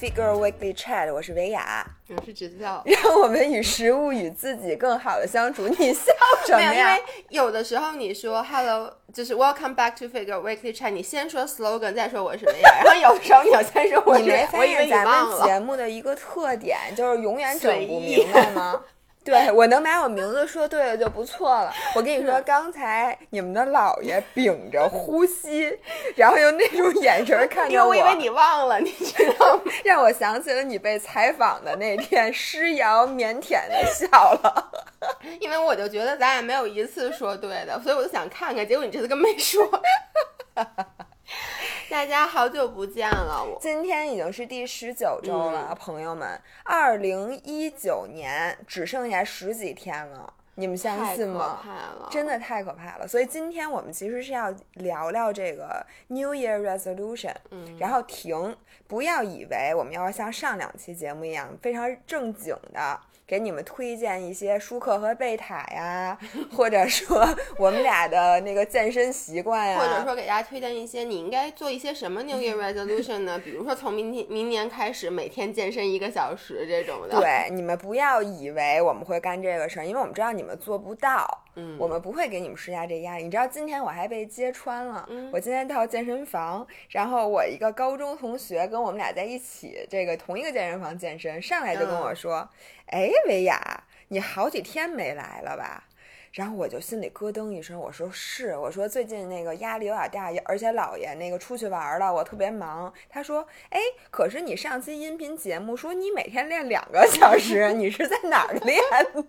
Figure Weekly Chat，我是维雅，我是直教。让我们与食物与自己更好的相处。你笑 什么呀，因为？有的时候你说 Hello，就是 Welcome back to Figure Weekly Chat，你先说 slogan，再说我是维雅，然后有的时候你要先说我是你没，发我以为咱。们节目的一个特点就是永远整不明白吗？对我能把我名字说对了就不错了。我跟你说，刚才你们的姥爷屏着呼吸，然后用那种眼神看着因为我以为你忘了，你知道吗？让我想起了你被采访的那天，诗瑶腼腆的笑了。因为我就觉得咱俩没有一次说对的，所以我就想看看，结果你这次跟没说。大家好久不见了，我。今天已经是第十九周了，嗯。朋友们，二零一九年只剩下十几天了，你们相信吗？怕了，真的太可怕了，所以今天我们其实是要聊聊这个 New Year Resolution，嗯。然后停，不要以为我们要像上两期节目一样非常正经的给你们推荐一些舒克和贝塔呀，或者说我们俩的那个健身习惯呀，或者说给大家推荐一些你应该做一些什么 New Year Resolution 呢？比如说从明天明年开始每天健身一个小时这种的。，对，你们不要以为我们会干这个事儿，因为我们知道你们做不到，嗯我们不会给你们施加这压力。你知道今天我还被揭穿了，嗯我今天到健身房，然后我一个高中同学跟我们俩在一起，这个同一个健身房健身，上来就跟嗯我说：“哎，维雅，你好几天没来了吧？”然后我就心里咯噔一声，我说是，我说最近那个压力有点大，而且姥爷那个出去玩了，我特别忙。他说，哎，可是你上期音频节目说你每天练两个小时，你是在哪儿练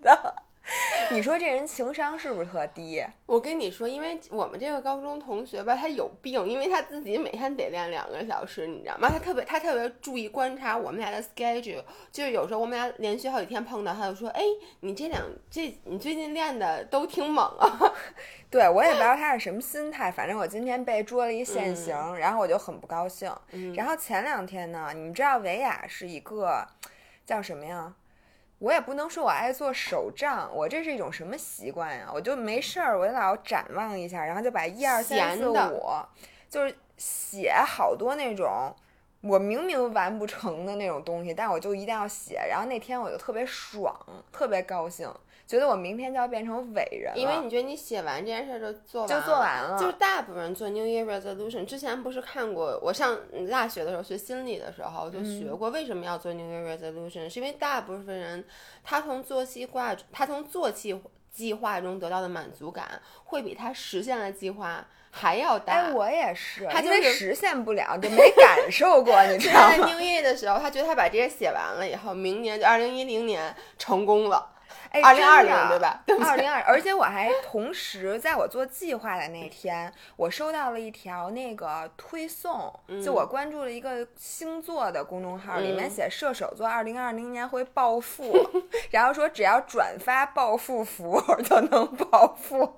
的？你说这人情商是不是特低？我跟你说，因为我们这个高中同学吧，他有病，因为他自己每天得练两个小时，你知道吗？他特别他特别注意观察我们俩的 schedule，就是有时候我们俩连续好几天碰到，他就说，哎，你这两这你最近练的都挺猛啊。对我也不知道他是什么心态，反正我今天被捉了一现行，然后我就很不高兴。嗯然后前两天呢，你们知道维亚是一个叫什么呀？我也不能说我爱做手账，我这是一种什么习惯呀？我就没事儿，我就老展望一下，然后就把一二三四五，就是写好多那种我明明完不成的那种东西，但我就一定要写。然后那天我就特别爽，特别高兴，觉得我明天就要变成伟人了，因为你觉得你写完这件事儿就做完就做完了就是大部分人做 New Year Resolution 之前不是看过，我上大学的时候学心理的时候就嗯学过，为什么要做 New Year Resolution？是因为大部分人他从做计划，他从做计计划中得到的满足感，会比他实现了计划还要大。哎，我也是，他就是实现不了，就没感受过，你知道吗在？New Year 的时候，他觉得他把这些写完了以后，明年就二零一零年成功了，哎，二零二零对吧？二零二，而且我还同时在我做计划的那天，我收到了一条那个推送，就我关注了一个星座的公众号，里面嗯写射手座二零二零年会暴富，然后说只要转发暴富符就能暴富。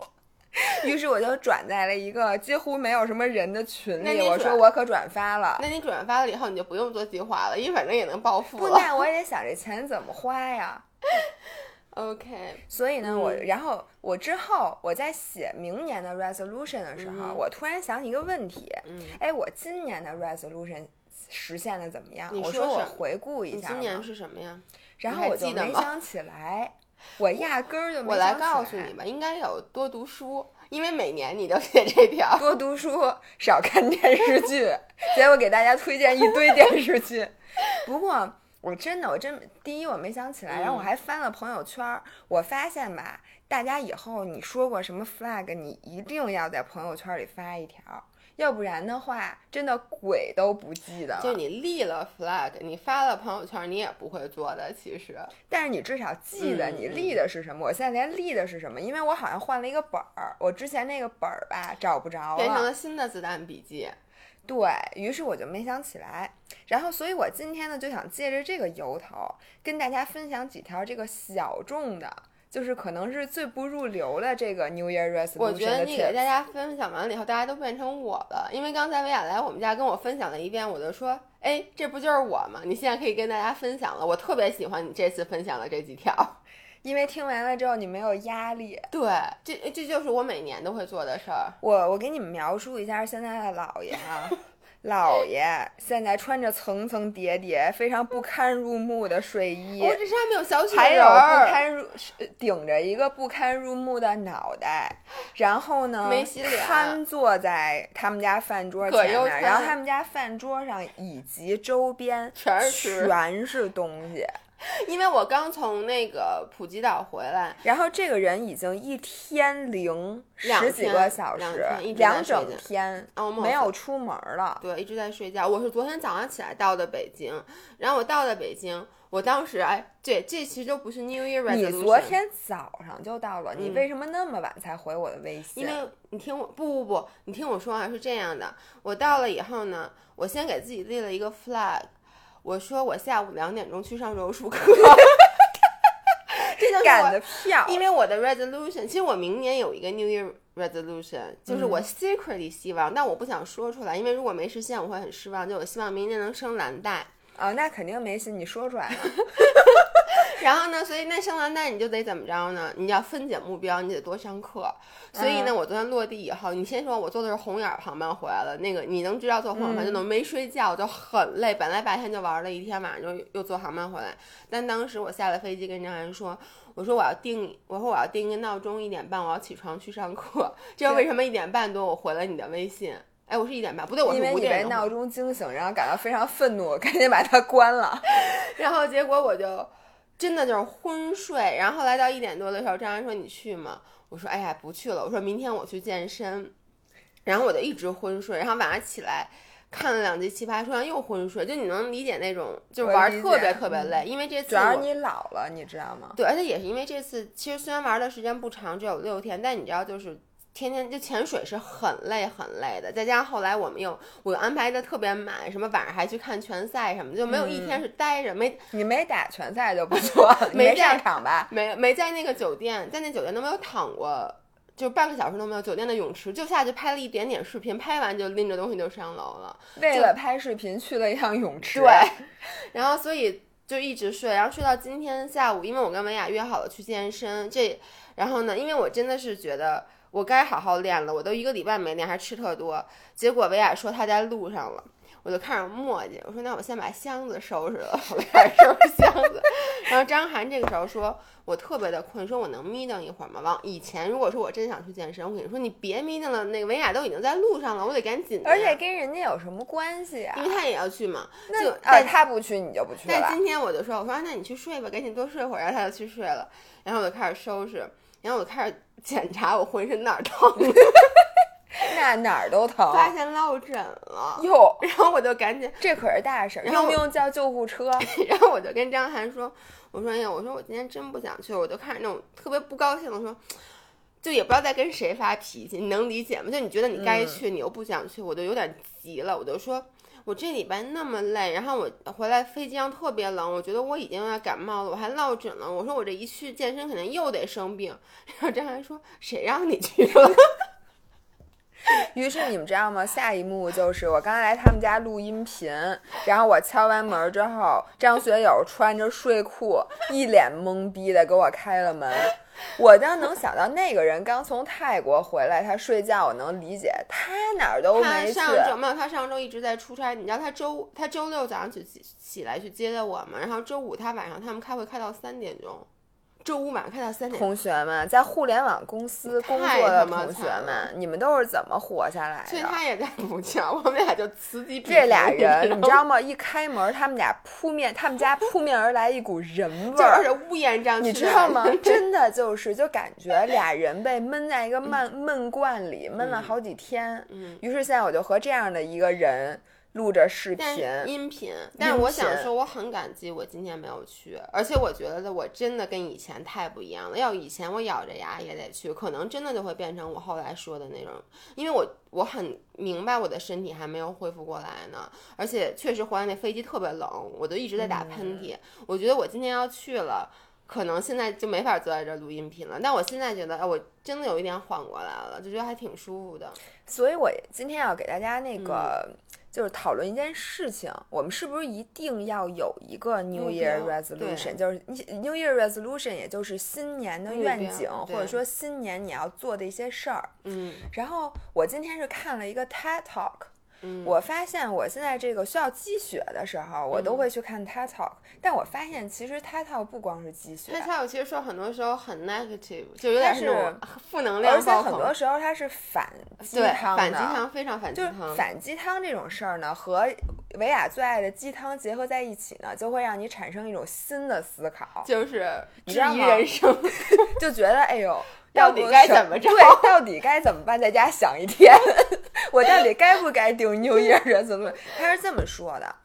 于是我就转在了一个几乎没有什么人的群里，我说我可转发了。那你转发了以后，你就不用做计划了，因为反正也能暴富不，了。那我也得想这钱怎么花呀。OK，所以呢，我嗯然后我之后我在写明年的 resolution 的时候，嗯我突然想起一个问题，嗯，哎，我今年的 resolution 实现的怎么样？你我说我回顾一下，今年是什么呀？然后我就没想起来，我压根儿就没我来告诉你吧，应该有多读书，因为每年你都写这条。多读书，少看电视剧，结果给大家推荐一堆电视剧。不过我真的，我真第一我没想起来，然后我嗯还翻了朋友圈儿，我发现吧，大家以后你说过什么 flag，你一定要在朋友圈里发一条，要不然的话，真的鬼都不记得了。就你立了 flag，你发了朋友圈，你也不会做的。其实，但是你至少记得嗯你立的是什么。我现在连立的是什么，因为我好像换了一个本儿，我之前那个本儿吧找不着了变成了新的子弹笔记。对于是我就没想起来，然后所以我今天呢就想借着这个由头跟大家分享几条这个小众的，就是可能是最不入流的这个 New Year Resolution 我觉得你给大家分享完了以后，大家都变成我了。因为刚才维亚来我们家跟我分享了一遍，我就说，哎，这不就是我吗？你现在可以跟大家分享了。我特别喜欢你这次分享的这几条。因为听完了之后你没有压力。对，这这就是我每年都会做的事儿。我我给你们描述一下现在的姥爷啊，姥爷现在穿着层层叠叠、非常不堪入目的睡衣，我这上面有小雪还有不，堪入顶着一个不堪入目的脑袋，然后呢，没洗脸瘫坐在他们家饭桌前面，然后他们家饭桌上以及周边全是全是东西。因为我刚从那个普吉岛回来，然后这个人已经一天零两十几个小两时两整天没有出门了。对，一直在睡觉。我是昨天早上起来到的北京，然后我到了北京，我当时哎，对，这其实都不是 New Year resolution。你昨天早上就到了，你嗯为什么那么晚才回我的微信？因为你听我不不不，你听我说啊，是这样的，我到了以后呢，我先给自己立了一个 flag，我说我下午两点钟去上柔术课，这就是赶我的票，因为我的 resolution，其实我明年有一个 New Year resolution，就是我嗯 secretly 希望，但我不想说出来，因为如果没实现，我会很失望。就我希望明年能升蓝带。啊，那肯定没戏，你说出来了。然后呢，所以那生完蛋你就得怎么着呢？你要分解目标，你得多上课。所以呢，嗯我昨天落地以后，你先说我坐的是红眼航班回来了，那个你能知道坐红眼儿航班就能没睡觉，就很累。本来白天就玩了一天，晚上就又坐航班回来。但当时我下了飞机跟张涵说，我说我要定，我说我要定一个闹钟，一点半我要起床去上课。这是为什么一点半多我回了你的微信？哎，我是一点半，不对，我是因为五点闹钟惊醒，然后感到非常愤怒，赶紧把它关了。然后结果我就真的就是昏睡，然后后来到一点多的时候，张然说你去吗？我说哎呀不去了，我说明天我去健身，然后我就一直昏睡，然后晚上起来。看了两集《奇葩说》，又昏睡，就你能理解那种，就玩儿特别特别累，因为这次主要是你老了，你知道吗？对，而且也是因为这次，其实虽然玩的时间不长，只有六天，但你知道，就是天天就潜水是很累很累的，再加上后来我们又我又安排的特别满，什么晚上还去看拳赛什么的，就没有一天是待着，没你没打拳赛就不错，没上场吧？没没在那个酒店，在那酒店都没有躺过，就半个小时都没有。酒店的泳池就下去拍了一点点视频，拍完就拎着东西就上楼了。为了拍视频去了一趟泳池。对，然后所以就一直睡，然后睡到今天下午，因为我跟文雅约好了去健身，这然后呢，因为我真的是觉得我该好好练了，我都一个礼拜没练，还吃特多，结果维亚说他在路上了。我就开始磨叽，我说那我先把箱子收拾了，我开始收拾箱子。然后张涵这个时候说，我特别的困，说我能眯瞪一会儿吗？往以前如果说我真想去健身，我跟你说你别眯瞪了，那个维亚都已经在路上了，我得赶紧的。而且跟人家有什么关系啊因？为他也要去嘛，就那啊，但他不去你就不去了。但今天我就说，我说那你去睡吧，赶紧多睡会儿，然后他就去睡了，然后我就开始收拾，然后我就开始检查我浑身哪儿疼 那哪儿都疼。发现落枕了，哟，然后我就赶紧，这可是大事儿，用不用叫救护车？然后我就跟张涵说，我说哎呀，我说我今天真不想去，我就开始那种特别不高兴，我说。就也不知道在跟谁发脾气，你能理解吗？就你觉得你该去，你又不想去，我就有点急了，我就说，我这礼拜那么累，然后我回来飞机上特别冷，我觉得我已经要感冒了，我还落枕了。我说我这一去健身肯定又得生病。然后张涵说，谁让你去了？于是你们知道吗？下一幕就是我刚才来他们家录音频，然后我敲完门之后，张学友穿着睡裤，一脸懵逼的给我开了门。我当能想到那个人刚从泰国回来，他睡觉，我能理解，他哪儿都没去。他上周没有，他上周一直在出差。你知道他周他周六早上起起起来去接的我嘛，然后周五他晚上他们开会开到三点钟，周五晚上开到三点。同学们，在互联网公司工作的同学们，你们都是怎么活下来的？所以他也在补觉，我们俩就此起彼伏。这俩人，你知道吗？一开门，他们俩扑面，他们家扑面而来一股人味儿就而儿，且乌烟瘴气，你知道吗？真的就是，就感觉俩人被闷在一个闷闷罐里，闷了好几天。嗯，于是现在我就和这样的一个人录着视频，音频，但是我想说，我很感激我今天没有去，而且我觉得我真的跟以前太不一样了。要以前我咬着牙也得去，可能真的就会变成我后来说的那种，因为我我很明白我的身体还没有恢复过来呢，而且确实回来那飞机特别冷，我都一直在打喷嚏。我觉得我今天要去了。可能现在就没法坐在这儿录音频了，但我现在觉得，哎，我真的有一点缓过来了，就觉得还挺舒服的。所以我今天要给大家那个。嗯就是讨论一件事情，我们是不是一定要有一个 New Year 标 resolution？就是 New Year resolution，也就是新年的愿景，或者说新年你要做的一些事儿。嗯然后我今天是看了一个 TED Talk，嗯我发现我现在这个需要积雪的时候，我嗯都会去看 TED Talk，、但我发现其实 TED Talk 不光是积雪他，他有其实说很多时候很 negative，就有点它是那种负能量而且。很多时候它是反鸡对，汤的，反鸡汤非常反鸡就是。反鸡汤这种事儿呢，和维亚最爱的鸡汤结合在一起呢，就会让你产生一种新的思考，就是质疑人生，就觉得哎呦，到底该怎么着对，到底该怎么办？在家想一天，我到底该不该定 New Year resolution？他是这么说的。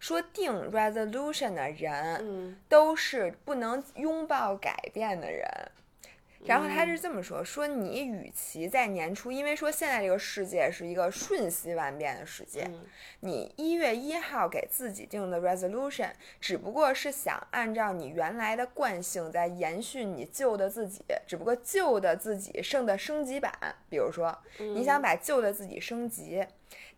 说定 resolution 的人嗯都是不能拥抱改变的人，然后嗯他是这么说：说你与其在年初，因为说现在这个世界是一个瞬息万变的世界，嗯。你一月一号给自己定的 resolution，只不过是想按照你原来的惯性在延续你旧的自己，只不过旧的自己剩的升级版，比如说你想把旧的自己升级，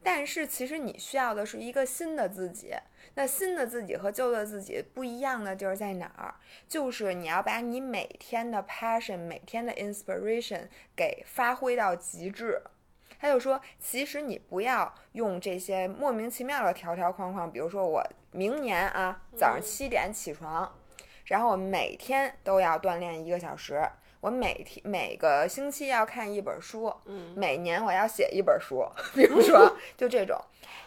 但是其实你需要的是一个新的自己。那新的自己和旧的自己不一样的地儿在哪儿？就是你要把你每天的 passion、每天的 inspiration 给发挥到极致。他就说，其实你不要用这些莫名其妙的条条框框，比如说我明年啊早上七点起床，然后我每天都要锻炼一个小时，我每天每个星期要看一本书，嗯每年我要写一本书，比如说 就这种。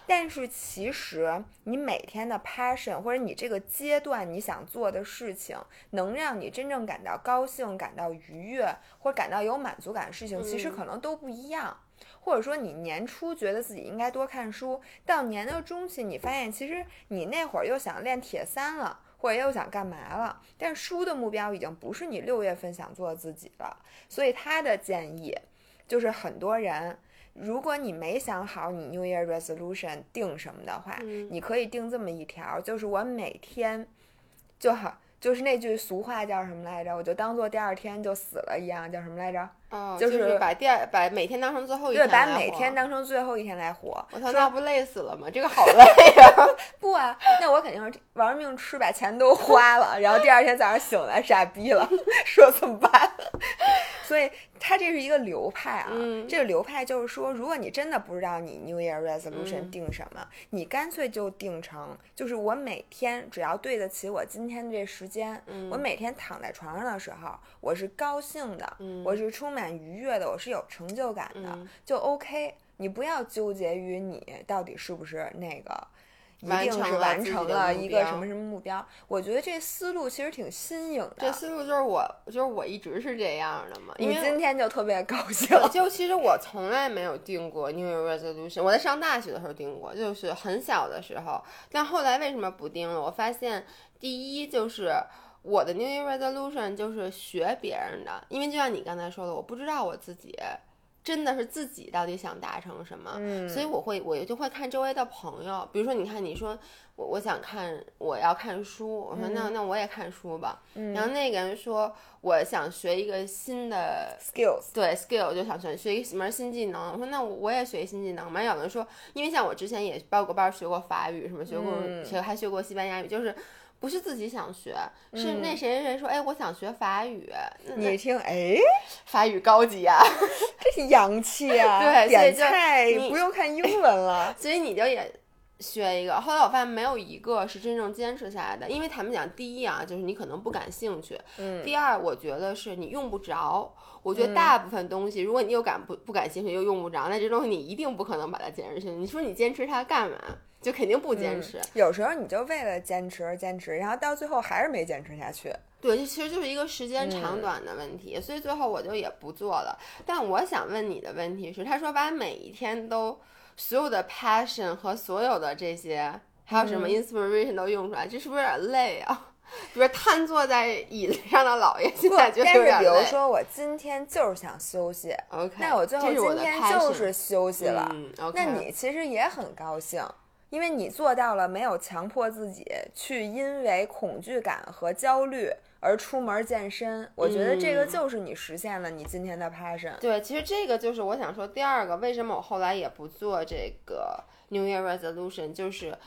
但是其实你每天的 passion 或者你这个阶段你想做的事情，能让你真正感到高兴、感到愉悦或感到有满足感的事情，其实嗯可能都不一样。或者说你年初觉得自己应该多看书，到年的中期你发现其实你那会儿又想练铁三了，或者又想干嘛了，但书的目标已经不是你六月份想做的自己了。所以他的建议就是很多人。如果你没想好你 New Year Resolution 定什么的话，嗯你可以定这么一条，就是我每天就好，就是那句俗话叫什么来着？我就当做第二天就死了一样，叫什么来着？哦，就就是把第二把每天当成最后一对，天把来活每天当成最后一天来活。我操，那不累死了吗？这个好累呀！不啊，那我肯定是玩命吃，把钱都花了，然后第二天早上醒来傻逼了，说怎么办？所以它这是一个流派啊，嗯这个流派就是说，如果你真的不知道你 New Year Resolution 嗯定什么，你干脆就定成，就是我每天只要对得起我今天这时间，嗯我每天躺在床上的时候，我是高兴的，嗯我是充满愉悦的，我是有成就感的，嗯就 OK。你不要纠结于你到底是不是那个。一完成完成了一个什么什么目标？我觉得这思路其实挺新颖的。这思路就是我，就是我一直是这样的嘛。因你为今天就特别高兴，就其实我从来没有定过 New Year Resolution，我在上大学的时候定过，就是很小的时候。但后来为什么不定了？我发现第一就是我的 New Year Resolution 就是学别人的，因为就像你刚才说的，我不知道我自己真的是自己到底想达成什么，嗯所以我会我就会看周围的朋友，比如说你看你说我我想看我要看书，我说那、那我也看书吧，然后那个人说我想学一个新的 skills，对 skill 就想学学一门新技能。我说那我我也学一新技能嘛。有的人说，因为像我之前也报过班学过法语，什么学过、嗯。学还学过西班牙语，就是不是自己想学，是嗯那谁谁谁说，哎，我想学法语，那你一听，哎，法语高级啊，这是洋气啊！对所以点就菜你不用看英文了。所以你就也。学一个，后来我发现没有一个是真正坚持下来的，因为他们讲，第一啊，就是你可能不感兴趣，嗯第二，我觉得是你用不着。我觉得大部分东西，如果你又感不不感兴趣又用不着，那这东西你一定不可能把它坚持下去。你说你坚持它干嘛？就肯定不坚持。有时候你就为了坚持而坚持，然后到最后还是没坚持下去。对，这其实就是一个时间嗯长短的问题，所以最后我就也不做了。但我想问你的问题是，他说把每一天都所有的 passion 和所有的这些，还有什么嗯 inspiration 都用出来，这是不是有点累啊？比如瘫坐在椅子上的老爷，现，在觉得但是有点累。比如说我今天就是想休息，OK，那我最后今天就是休息了。嗯，OK，那你其实也很高兴，因为你做到了没有强迫自己去因为恐惧感和焦虑而出门健身。我觉得这个嗯就是你实现了你今天的 passion。对，其实这个就是我想说第二个，为什么我后来也不做这个 New Year Resolution，就是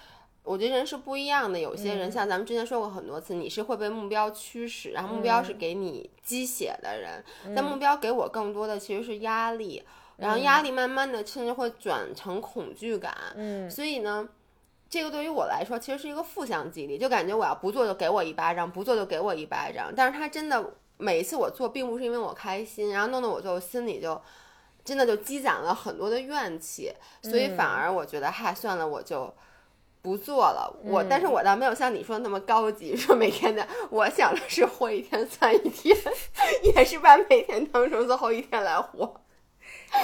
我觉得人是不一样的。有些人、嗯像咱们之前说过很多次，你是会被目标驱使，然后目标是嗯给你鸡血的人，但目标给我更多的其实是压力。然后压力慢慢的甚至会转成恐惧感。嗯所以呢，这个对于我来说其实是一个负向激励，就感觉我要不做就给我一巴掌，不做就给我一巴掌。但是他真的每一次我做，并不是因为我开心，然后弄得我就心里就真的就积攒了很多的怨气，所以反而我觉得，嗨，算了，我就。不做了，我、但是我倒没有像你说的那么高级，说每天的，我想的是活一天算一天，也是把每天当成最后一天来活。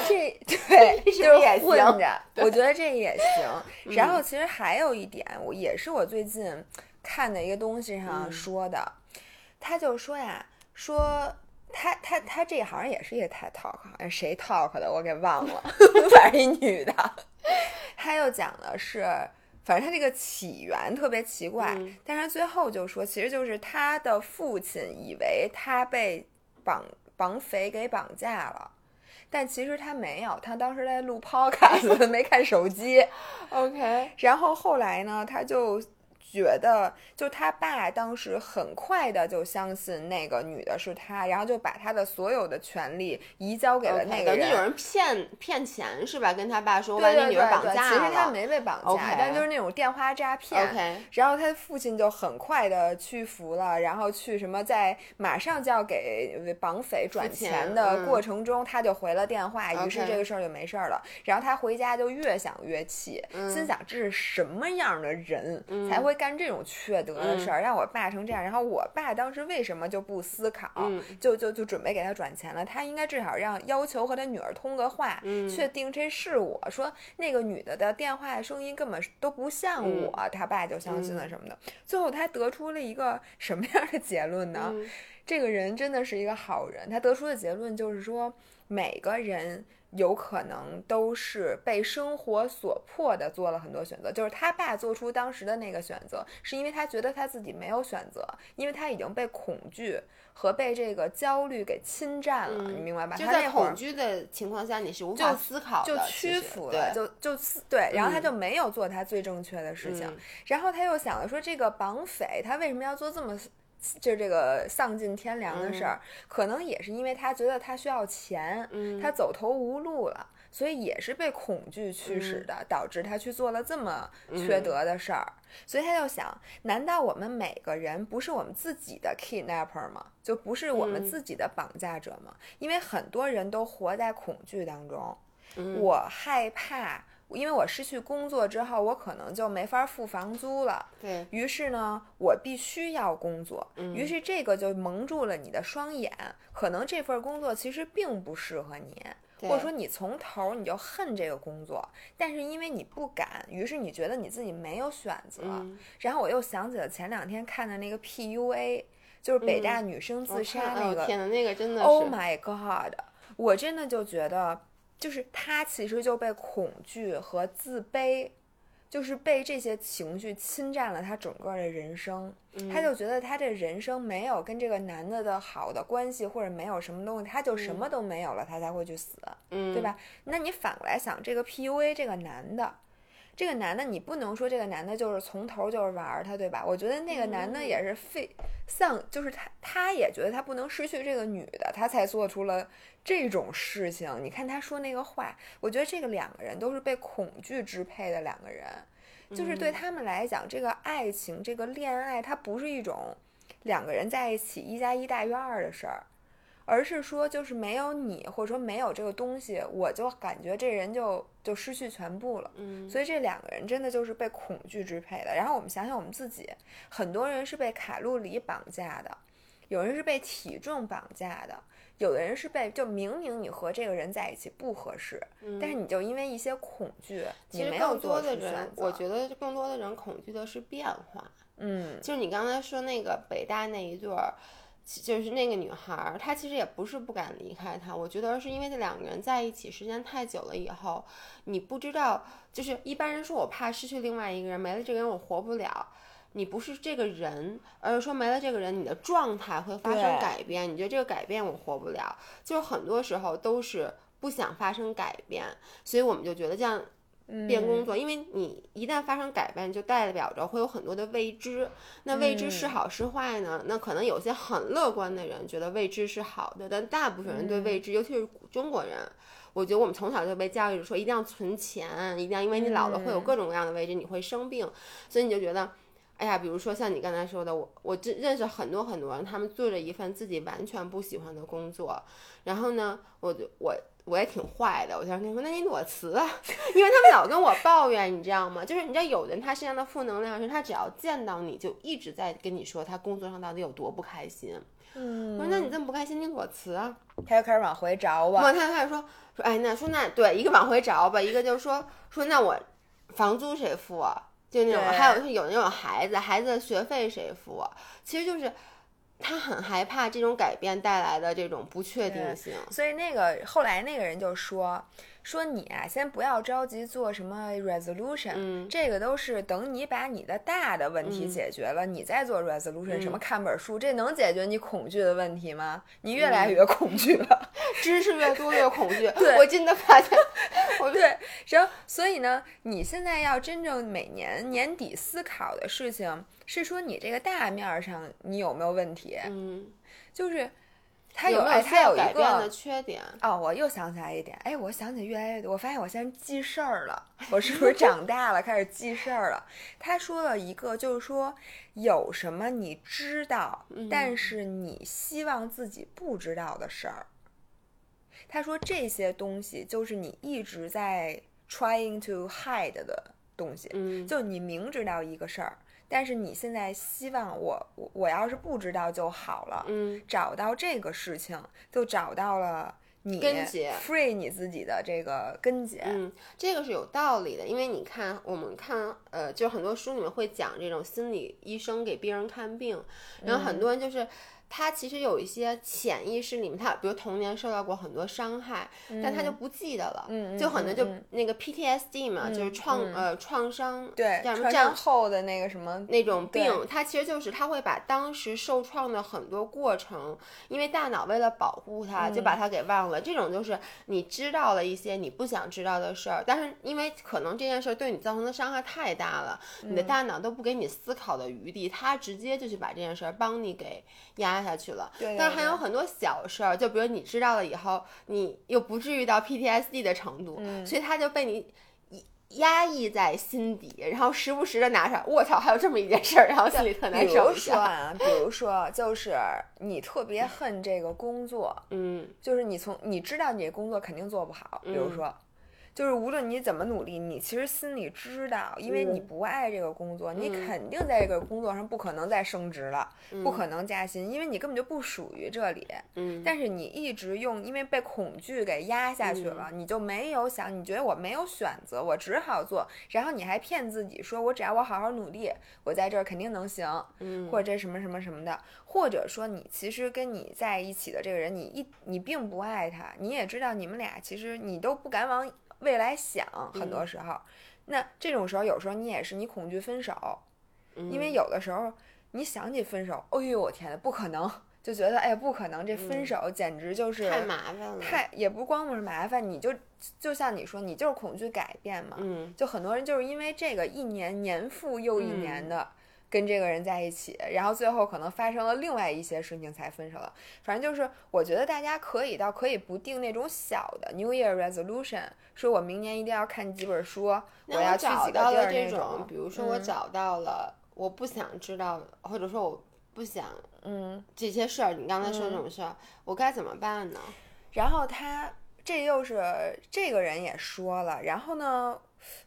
这 对就是也混行着，我觉得这也行。然后其实还有一点，我也是我最近看的一个东西上说的，他就说呀，说他他他这好像也是一个 TED Talk，好像谁 Talk 的我给忘了，反正一女的，他又讲的是。反正他这个起源特别奇怪，嗯但是最后就说，其实就是他的父亲以为他被绑绑匪给绑架了，但其实他没有，他当时在录 podcast，没看手机。OK，然后后来呢，他就觉得，就他爸当时很快的就相信那个女的是他，然后就把他的所有的权利移交给了那个人。等于有人骗骗钱是吧？跟他爸说把你女儿绑架了其实他。没被绑架但就是那种电话诈骗。然后他父亲就很快的屈服了，然后去什么在马上就要给绑匪转钱的过程中，他就回了电话，于是这个事儿就没事儿了。然后他回家就越想越气，心想这是什么样的人、才会干这种缺德的事儿，让我爸成这样。然后我爸当时为什么就不思考，嗯就就就准备给他转钱了？他应该至少让要求和他女儿通个话，嗯确定这是我说那个女的的电话声音根本都不像嗯我，他爸就相信了什么的。最后他得出了一个什么样的结论呢？嗯这个人真的是一个好人。他得出的结论就是说，每个人有可能都是被生活所迫的做了很多选择。就是他爸做出当时的那个选择，是因为他觉得他自己没有选择，因为他已经被恐惧和被这个焦虑给侵占了，你明白吧？就在那恐惧的情况下，你是无法思考的，就屈服了，就就思对，然后他嗯就没有做他最正确的事情，嗯然后他又想了说，这个绑匪他为什么要做这么就这个丧尽天良的事儿？可能也是因为他觉得他需要钱，嗯他走投无路了。所以也是被恐惧驱使的，导致他去做了这么缺德的事儿。所以他就想，难道我们每个人不是我们自己的 kidnapper 吗？就不是我们自己的绑架者吗？因为很多人都活在恐惧当中。我害怕，因为我失去工作之后，我可能就没法付房租了。对，于是呢，我必须要工作。于是这个就蒙住了你的双眼，可能这份工作其实并不适合你，或者说你从头你就恨这个工作，但是因为你不敢，于是你觉得你自己没有选择。嗯然后我又想起了前两天看的那个 PUA，就是北大女生自杀那个。哦天哪，那个真的是 Oh my god！我真的就觉得，就是他其实就被恐惧和自卑，就是被这些情绪侵占了他整个的人生。嗯他就觉得他这人生没有跟这个男的的好的关系，或者没有什么东西，他就什么都没有了，他才会去死，嗯，对吧？那你反过来想，这个 PUA 这个男的。这个男的，你不能说这个男的就是从头就是玩儿他，对吧？我觉得那个男的也是费丧，就是他，他也觉得他不能失去这个女的，他才做出了这种事情。你看他说那个话，我觉得这个两个人都是被恐惧支配的两个人，就是对他们来讲，这个爱情，这个恋爱，它不是一种两个人在一起一加一大于二的事儿。而是说，就是没有你，或者说没有这个东西，我就感觉这人就就失去全部了。嗯，所以这两个人真的就是被恐惧支配的。然后我们想想我们自己，很多人是被卡路里绑架的，有人是被体重绑架的，有的人是被就明明你和这个人在一起不合适，但是你就因为一些恐惧，嗯其你实没有做更多的人。我觉得更多的人恐惧的是变化。嗯就是你刚才说那个北大那一对儿，其就是那个女孩儿，她其实也不是不敢离开他，我觉得是因为这两个人在一起时间太久了以后，你不知道，就是一般人说我怕失去另外一个人，没了这个人我活不了。你不是这个人，而是说没了这个人，你的状态会发生改变。你觉得这个改变我活不了，就是很多时候都是不想发生改变，所以我们就觉得这样变工作，因为你一旦发生改变，就代表着会有很多的未知。那未知是好是坏呢？那可能有些很乐观的人觉得未知是好的，但大部分人对未知，尤其是中国人，我觉得我们从小就被教育说一定要存钱，一定要，因为你老了会有嗯各种各样的未知，你会生病，所以你就觉得。哎呀，比如说像你刚才说的，我我认认识很多很多人，他们做着一份自己完全不喜欢的工作，然后呢，我就我我也挺坏的，我就跟他说，那你裸辞啊，因为他们老跟我抱怨，你知道吗？就是你知道有的人他身上的负能量是，他只要见到你就一直在跟你说他工作上到底有多不开心。嗯我说那你这么不开心，你裸辞啊？他就开始往回找吧。我他开始说说，哎，那说那对，一个往回找吧，一个就是说说那我房租谁付啊？就那种，还有是有那种孩子，孩子的学费谁付啊？其实就是他很害怕这种改变带来的这种不确定性。所以那个后来那个人就说说你啊，先不要着急做什么 resolution，、嗯这个都是等你把你的大的问题嗯解决了，你再做 resolution，、嗯什么看本书，这能解决你恐惧的问题吗？你越嗯来越恐惧了。知识越多越恐惧。对我真的发现，我对，然后所以呢，你现在要真正每年年底思考的事情是说你这个大面儿上你有没有问题，嗯，就是他有没哎，有他有一个的缺点？哦，我又想起来一点，哎，我想起越来越多，我发现我现在记事儿了，我是不是长大了开始记事儿了？他说了一个，就是说有什么你知道，但是你希望自己不知道的事儿。他说这些东西就是你一直在 trying to hide 的东西，嗯就你明知道一个事儿，但是你现在希望我我我要是不知道就好了，嗯找到这个事情，就找到了你根结 free 你自己的这个根结。嗯，这个是有道理的，因为你看，我们看，呃，就很多书里面会讲这种心理医生给病人看病，然后很多人就是。他其实有一些潜意识里面，他比如童年受到过很多伤害，但他就不记得了，就可能就那个 PTSD 嘛，就是创、嗯。呃创伤对，叫什么战后的那个什么，那种病，他其实就是他会把当时受创的很多过程，因为大脑为了保护他，就嗯。把它给忘了。这种就是你知道了一些你不想知道的事儿，但是因为可能这件事儿对你造成的伤害太大了，你的嗯。大脑都不给你思考的余地，他直接就去把这件事儿帮你给压下去了。对但是还有很多小事儿，就比如你知道了以后，你又不至于到 PTSD 的程度，嗯所以他就被你。压抑在心底，然后时不时的拿出来，我操，还有这么一件事儿，然后心里特难受比如。说啊，比如说，就是你特别恨这个工作，嗯就是你从你知道你这工作肯定做不好，比如嗯说。就是无论你怎么努力，你其实心里知道，因为你嗯。不爱这个工作，你嗯。肯定在这个工作上不可能再升职了，不嗯。可能加薪，因为你根本就不属于这里。嗯，但是你一直用，因为被恐惧给压下去了，嗯。你就没有想，你觉得我没有选择，我只好做，然后你还骗自己说，我只要我好好努力，我在这儿肯定能行，嗯。或者这什么什么什么的，或者说你其实跟你在一起的这个人，你一你并不爱他，你也知道你们俩其实你都不敢往未来想，很多时候，那这种时候有时候你也是你恐惧分手，因为有的时候你想起分手，哎呦我天呐，不可能，就觉得哎呀不可能，这分手简直就是嗯太麻烦了。太也不光是麻烦，你就就像你说，你就是恐惧改变嘛，嗯。就很多人就是因为这个一年年复又一年的。跟这个人在一起，然后最后可能发生了另外一些事情才分手了。反正就是，我觉得大家可以到可以不定那种小的 New Year resolution，说我明年一定要看几本书，我要去找几个地儿到了这那种。比如说我嗯找到了，我不想知道，或者说我不想嗯，这些事儿，你刚才说这种事儿，我该怎么办呢？然后他这又是这个人也说了，然后呢，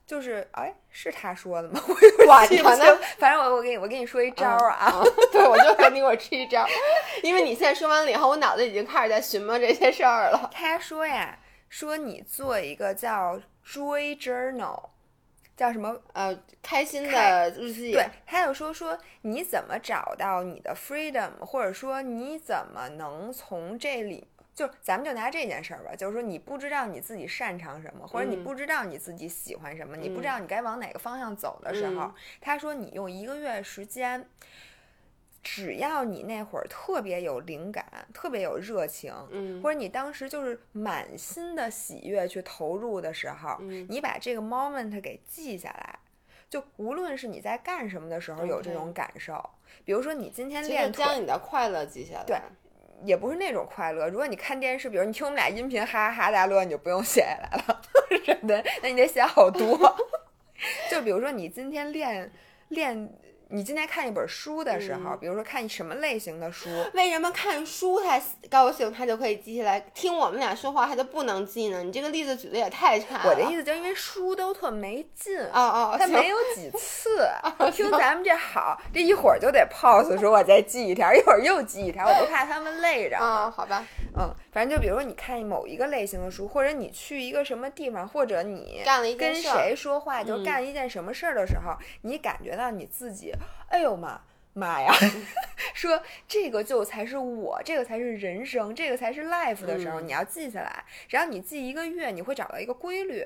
就是哎，是他说的吗？我记不清反正我我给你我给你说一招儿啊，嗯对，我就说你给我支一招，因为你现在说完了以后，我脑子已经开始在寻摸这些事儿了。他说呀，说你做一个叫 Joy Journal，叫什么？呃，开心的日记，对，他又说说你怎么找到你的 freedom，或者说你怎么能从这里。就咱们就拿这件事儿吧，就是说你不知道你自己擅长什么，或者你嗯。不知道你自己喜欢什么，你不知嗯。道你该往哪个方向走的时候，嗯。他说你用一个月时间，只要你那会儿特别有灵感，特别有热情，嗯。或者你当时就是满心的喜悦去投入的时候，嗯。你把这个 moment 给记下来。就无论是你在干什么的时候有这种感受，比如说你今天练腿，将你的快乐记下来。对也不是那种快乐。如果你看电视，比如你听我们俩音频哈哈哈大乐，你就不用写下来了，真的，那你得写好多。就比如说你今天练练。你今天看一本书的时候，比如说看什么类型的书？为什么看书他高兴，他就可以记下来？听我们俩说话他就不能记呢？你这个例子举的也太差了。我的意思就是因为书都特没劲，哦哦，他没有几 次。听咱们这好，这一会儿就得 pause 说，我再记一条，一会儿又记一条，我不怕他们累着。啊，好吧。嗯，反正就比如说你看某一个类型的书，或者你去一个什么地方，或者你干了一跟谁说话，就干一件什么事儿的时候，你感觉到你自己。哎呦妈妈呀！说这个就才是我，这个才是人生，这个才是 life 的时候，你要记下来。然后你记一个月，你会找到一个规律。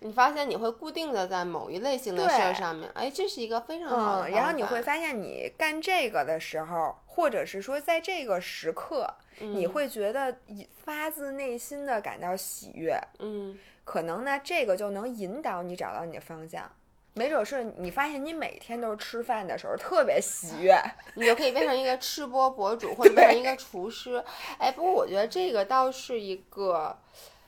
你发现你会固定的在某一类型的事儿上面，哎，这是一个非常好的。然后你会发现，你干这个的时候，或者是说在这个时刻，你会觉得发自内心的感到喜悦。嗯，可能呢，这个就能引导你找到你的方向。没准是你发现你每天都是吃饭的时候特别喜悦，你就可以变成一个吃播博主，或者变成一个厨师。哎，不过我觉得这个倒是一个，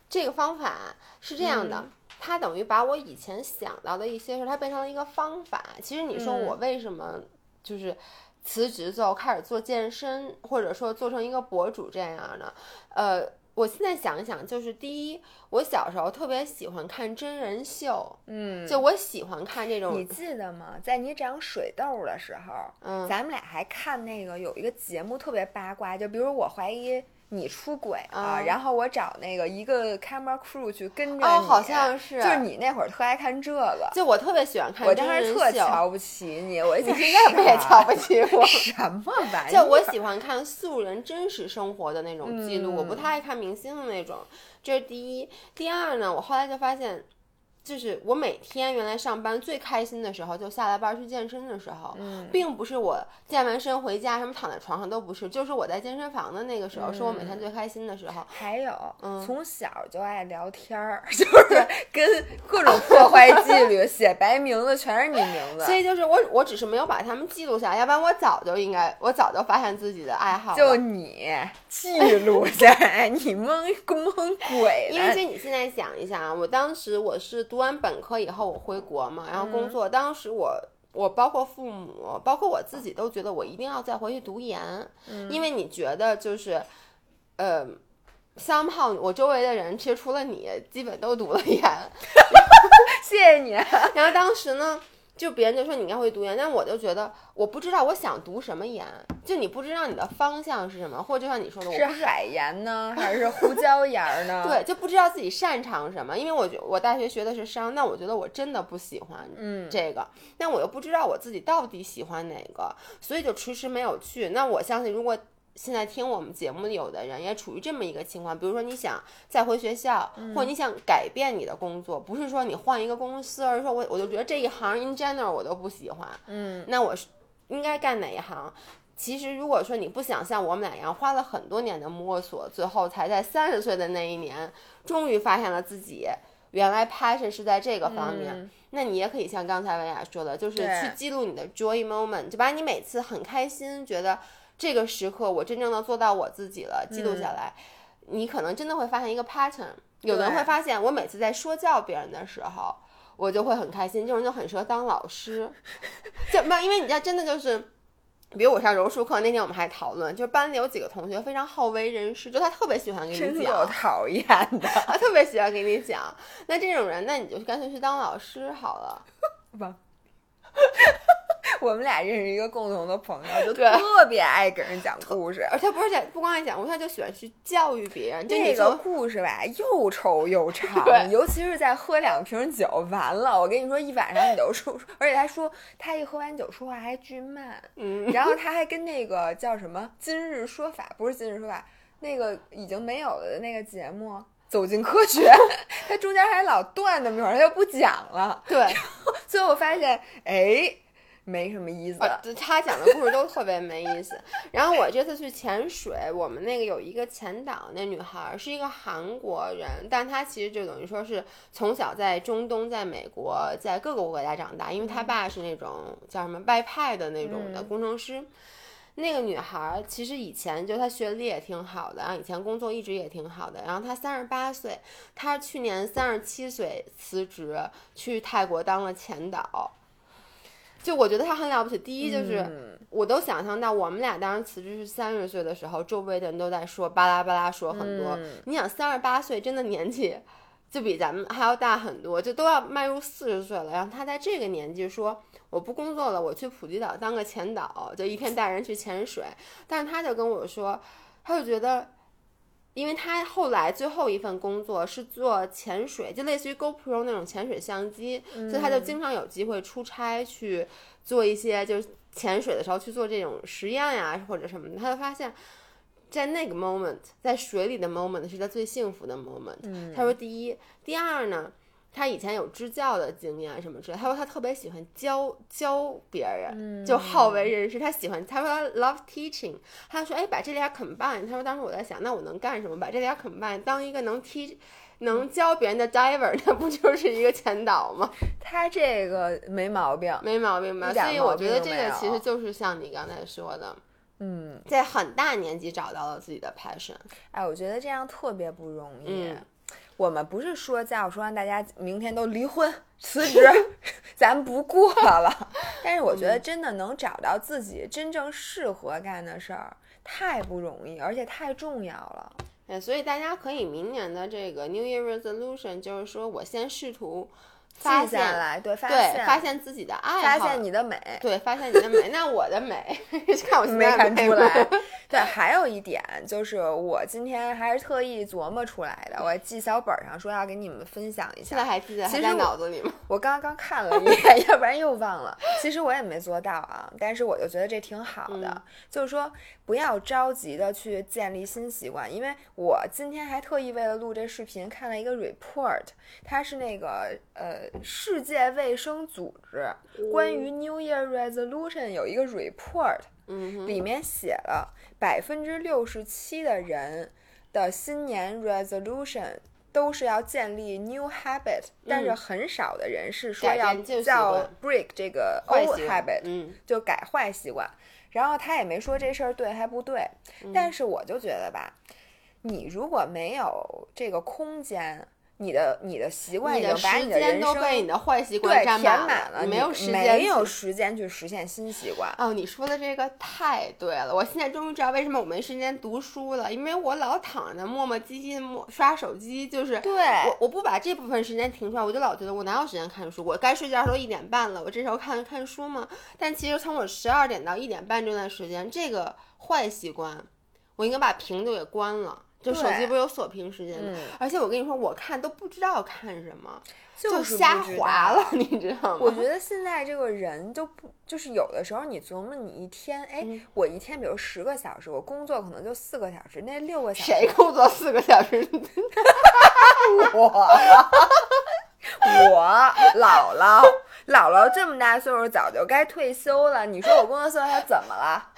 这个方法是这样的，它等于把我以前想到的一些事，它变成了一个方法。其实你说我为什么就是辞职之后开始做健身，或者说做成一个博主这样的，呃。我现在想想，就是第一，我小时候特别喜欢看真人秀，嗯，就我喜欢看这种。你记得吗？在你长水痘的时候，嗯，咱们俩还看那个有一个节目特别八卦，就比如我怀疑。你出轨啊？然后我找那个一个 camera crew 去跟着你，哦，好像是，就是你那会儿特爱看这个，就我特别喜欢看。我当时特瞧不起你，我 你现在不也瞧不起我？什么玩意儿？就我喜欢看素人真实生活的那种记录，我不太爱看明星的那种。这是第一，第二呢，我后来就发现。就是我每天原来上班最开心的时候，就下了班去健身的时候，并不是我健完身回家什么躺在床上都不是，就是我在健身房的那个时候，是我每天最开心的时候。还有，嗯，从小就爱聊天儿，就是跟各种破坏纪律、写白名字，全是你名字。所以就是我，我只是没有把他们记录下来，要不然我早就应该，我早就发现自己的爱好。就你记录下来，你蒙蒙鬼。因为就你现在想一下啊，我当时我是。读完本科以后，我回国嘛，然后工作。当时我，我包括父母，包括我自己，都觉得我一定要再回去读研，因为你觉得就是，呃，somehow 我周围的人其实除了你，基本都读了研。谢谢你。然后当时呢。就别人就说你应该会读研，但我就觉得我不知道我想读什么研。就你不知道你的方向是什么，或者就像你说的，我是海盐呢，还是胡椒盐呢？对，就不知道自己擅长什么。因为我觉我大学学的是商，那我觉得我真的不喜欢嗯这个，但我又不知道我自己到底喜欢哪个，所以就迟迟没有去。那我相信如果。现在听我们节目有的人也处于这么一个情况，比如说你想再回学校，或者你想改变你的工作，不是说你换一个公司，而是说我我就觉得这一行 in general 我都不喜欢，嗯，那我是应该干哪一行？其实如果说你不想像我们俩一样花了很多年的摸索，最后才在三十岁的那一年终于发现了自己原来 passion 是在这个方面，那你也可以像刚才文雅说的，就是去记录你的 joy moment，就把你每次很开心觉得。这个时刻，我真正的做到我自己了，记录下来，你可能真的会发现一个 pattern。有的人会发现，我每次在说教别人的时候，我就会很开心，这种人就很适合当老师。怎么？因为你知道真的就是，比如我上柔术课那天，我们还讨论，就是班里有几个同学非常好为人师，就他特别喜欢给你讲，讨厌的，他特别喜欢给你讲。那这种人，那你就干脆去当老师好了。吧。我们俩认识一个共同的朋友，就特别爱给人讲故事，而且不是讲，不光爱讲故事，他就喜欢去教育别人。这个故事吧，又臭又长，尤其是在喝两瓶酒完了，我跟你说，一晚上你都说，而且他说他一喝完酒说话还巨慢，嗯，然后他还跟那个叫什么《今日说法》，不是《今日说法》，那个已经没有了的那个节目《走进科学》，他中间还老断那么一会儿，他就不讲了。对，最后发现，哎。没什么意思，他讲的故事都特别没意思。然后我这次去潜水，我们那个有一个潜导那女孩是一个韩国人，但她其实就等于说是从小在中东、在美国、在各个国家长大，因为她爸是那种叫什么外派的那种的工程师。那个女孩儿其实以前就她学历也挺好的，然后以前工作一直也挺好的。然后她三十八岁，她去年三十七岁辞职去泰国当了前导。就我觉得他很了不起。第一就是，嗯我都想象到我们俩当时辞职是三十岁的时候，周围的人都在说巴拉巴拉说很多。嗯你想三十八岁真的年纪就比咱们还要大很多，就都要迈入四十岁了。然后他在这个年纪说我不工作了，我去普吉岛当个潜导，就一天带人去潜水。但是他就跟我说，他就觉得。因为他后来最后一份工作是做潜水，就类似于 GoPro 那种潜水相机，所以他就经常有机会出差去做一些就是潜水的时候去做这种实验呀或者什么的。他就发现，在那个 moment，在水里的 moment 是他最幸福的 moment。他说，第一，第二呢，他以前有支教的经验什么之类。他说他特别喜欢教教别人，就好为人师。他喜欢，他说他 love teaching。他说，哎，把这俩 combine。他说当时我在想，那我能干什么？把这俩 combine，当一个能 teach。能教别人的 diver，那不就是一个前导吗？他这个没毛病，没毛病吧？所以我觉得这个其实就是像你刚才说的，嗯，在很大年纪找到了自己的 passion。哎，我觉得这样特别不容易。嗯我们不是说叫说让大家明天都离婚辞职，咱不过了。但是我觉得嗯真的能找到自己真正适合干的事儿，太不容易，而且太重要了。对，所以大家可以明年的这个 New Year Resolution，就是说我先试图发记下现，来，对，发对，现发现自己的爱好发，现你的美，对，发现你的美。那我的美，看我现没在美吗看出来。对，还有一点就是我今天还是特意琢磨出来的，我记小本儿上说要给你们分享一下。现在还记得，还在其实脑子里吗？我刚刚看了一眼，要不然又忘了。其实我也没做到啊，但是我就觉得这挺好的，嗯就是说不要着急的去建立新习惯，因为我今天还特意为了录这视频看了一个 report，它是那个呃世界卫生组织关于 New Year Resolution 有一个 report，嗯，里面写了百分之六十七的人的新年 resolution 都是要建立 new habit，、但是很少的人是说要叫 break 这个 old habit，、嗯，就改坏习惯。然后他也没说这事儿对还不对，嗯。但是我就觉得吧，你如果没有这个空间，你的你的习惯你的已经把时间你的人生都被你的坏习惯占满了，你没有时间没有时间去实现新习惯。哦，你说的这个太对了！我现在终于知道为什么我没时间读书了，因为我老躺着磨磨唧唧的磨刷手机，就是对我我不把这部分时间停出来，我就老觉得我哪有时间看书？我该睡觉的时候一点半了，我这时候看看书吗？但其实从我十二点到一点半这段时间，这个坏习惯，我应该把屏都给关了。就手机不是有锁屏时间吗？嗯而且我跟你说，我看都不知道看什么，就是瞎滑了，你知道吗？我觉得现在这个人都不，就是有的时候你琢磨你一天，哎，嗯我一天比如十个小时，我工作可能就四个小时，那六个小时谁工作四个小时？我 我姥姥姥姥这么大岁数，早就该退休了。你说我工作四个小时怎么了？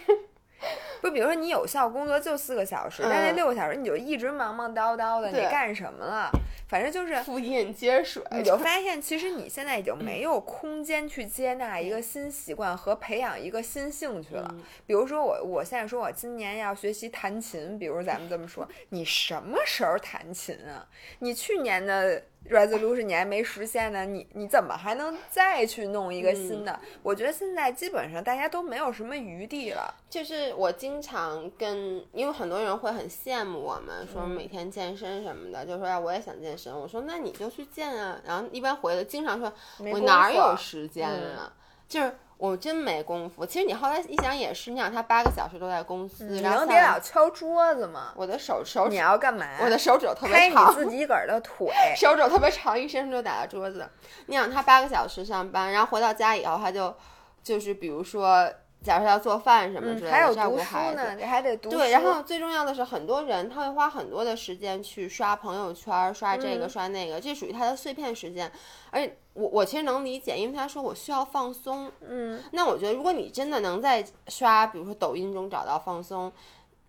不，比如说你有效工作就四个小时，但那嗯六个小时你就一直忙忙叨叨的，你干什么了？反正就是复印接水，你就发现，其实你现在已经没有空间去接纳一个新习惯和培养一个新兴趣了。比如说我，我现在说我今年要学习弹琴，比如咱们这么说，你什么时候弹琴啊？你去年的 resolution 你还没实现呢，你你怎么还能再去弄一个新的？我觉得现在基本上大家都没有什么余地了。就是我经常跟，因为很多人会很羡慕我们，说每天健身什么的，就说呀我也想健身。我说那你就去健啊。然后一般回来经常说，我哪有时间啊？就是我真没功夫。其实你后来一想也是，你想他八个小时都在公司，你然后能别下老敲桌子吗？我的手手你，要干嘛？我的手指头特拍你别长，自己个儿的腿。手肘特别长，一伸手就打到桌子。你想他八个小时上班，然后回到家以后，他就就是比如说，假如说要做饭什么之类的，嗯还有照读书顾孩子。呢，你还得读书。对，然后最重要的是，很多人他会花很多的时间去刷朋友圈，刷这个、嗯刷那个，这属于他的碎片时间。而且我我其实能理解，因为他说我需要放松。嗯，那我觉得，如果你真的能在刷，比如说抖音中找到放松，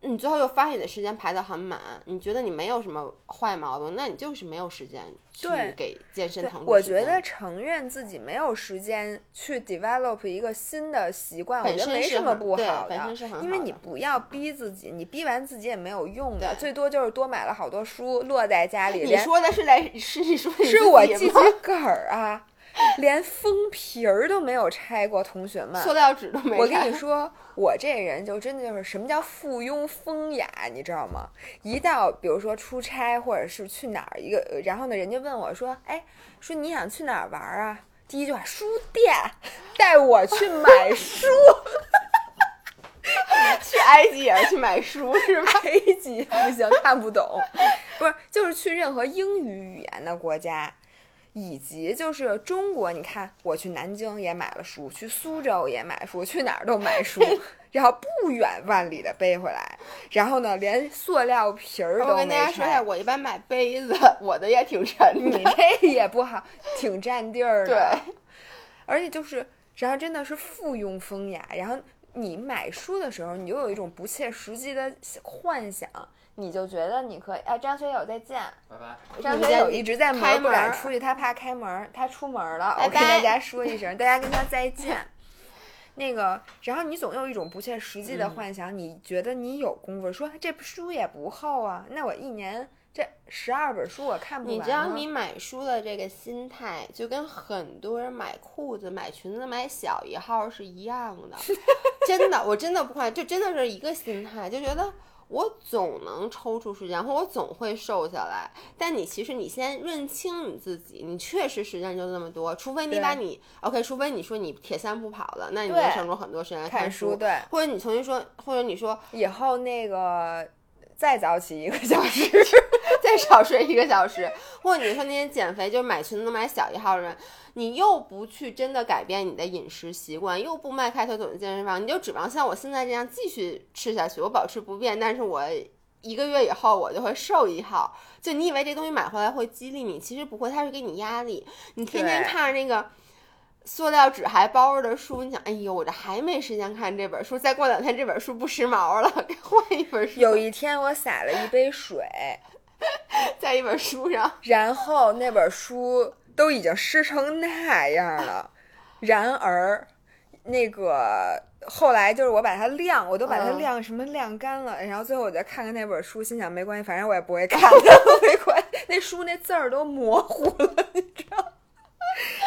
你最后又发现你的时间排得很满，你觉得你没有什么坏毛病，那你就是没有时间去给健身对腾出我觉得承认自己没有时间去 develop 一个新的习惯，我觉得没什么不好的本身是很，因为你不要逼自己，你逼完自己也没有用的，最多就是多买了好多书落在家里，你说的是在是你说是我自己吗我记起梗儿啊，连封皮儿都没有拆过，同学们。塑料纸都没我跟你 说，我这人就真的就是什么叫附庸风雅，你知道吗？一到比如说出差或者是去哪儿一个，呃然后呢，人家问我说：“哎，说你想去哪儿玩儿啊？”第一句话，书店，带我去买书。去埃及也是去买书是吧？埃及不行，看不懂。不是，就是去任何英语语言的国家，以及就是中国。你看，我去南京也买了书，去苏州也买书，去哪儿都买书，然后不远万里的背回来。然后呢，连塑料皮儿都没跟大家说一下，我一般买杯子，我的也挺沉你。这也不好，挺占地儿的。对，而且就是，然后真的是附庸风雅。然后你买书的时候，你就有一种不切实际的幻想，你就觉得你可以。哎，张学友再见。拜拜。张学友一直在门不敢出去，他怕开门，他出门了。拜我跟大家说一声，大家跟他再见。那个，然后你总有一种不切实际的嗯幻想，你觉得你有功夫，说这书也不厚啊，那我一年这十二本书我看不完、啊。你知道你买书的这个心态，就跟很多人买裤子、买裙子、买小一号是一样的。真的，我真的不夸，就真的是一个心态，就觉得我总能抽出时间，或我总会瘦下来。但你其实你先认清你自己，你确实时间就那么多，除非你把你 OK，除非你说你铁三不跑了，那你对。就省出很多时间来看书，书，对，或者你重新说，或者你说以后那个再早起一个小时，再少睡一个小时，或者你说那些减肥就是买裙子买小一号的人，你又不去真的改变你的饮食习惯，又不迈开腿走进健身房，你就指望像我现在这样继续吃下去，我保持不变，但是我一个月以后我就会瘦一号。就你以为这东西买回来会激励你，其实不会，它是给你压力。你天天看着那个。塑料纸还包着的书，你想，哎呦，我这还没时间看这本书，再过两天这本书不时髦了，该换一本书。有一天我洒了一杯水，在一本书上，然后那本书都已经湿成那样了，然而那个后来就是我把它晾，我都把它嗯。晾什么晾干了，然后最后我再看看那本书，心想没关系，反正我也不会看的，没关系。那书那字儿都模糊了，你知道吗。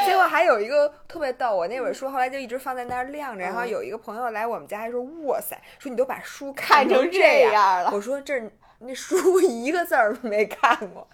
结果还有一个特别逗，我那本书后来就一直放在那儿晾着，然后嗯有一个朋友来我们家还说：“哇塞，说你都把书看成成这样样了。我说：“这那书一个字儿都没看过，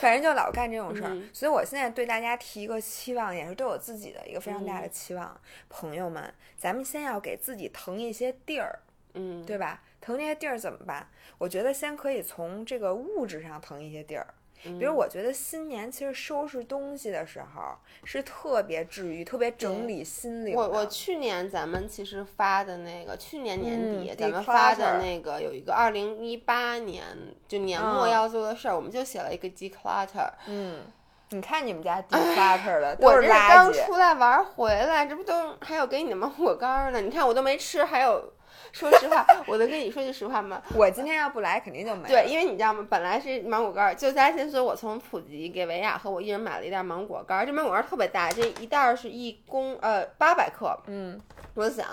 反正就老干这种事儿。嗯所以我现在对大家提一个期望，也是对我自己的一个非常大的期望。朋友们，咱们先要给自己腾一些地儿，嗯，对吧？腾这些地儿怎么办？我觉得先可以从这个物质上腾一些地儿。嗯比如，我觉得新年其实收拾东西的时候是特别治愈、特别整理心灵。我我去年咱们其实发的那个，去年年底、嗯咱们发的那个有一个二零一八年就年末嗯要做的事儿，我们就写了一个 declutter。嗯，你看你们家 declutter 的我这是刚。出来玩儿回来，这不都还有给你的芒果干儿呢？你看我都没吃，还有，说实话，我能跟你说句实话吗，我今天要不来，肯定就没了。对，因为你知道吗？本来是芒果干儿，就在先说，我从普吉给维亚和我一人买了一袋芒果干儿，这芒果干儿特别大，这一袋儿是一公呃八百克，嗯，我想，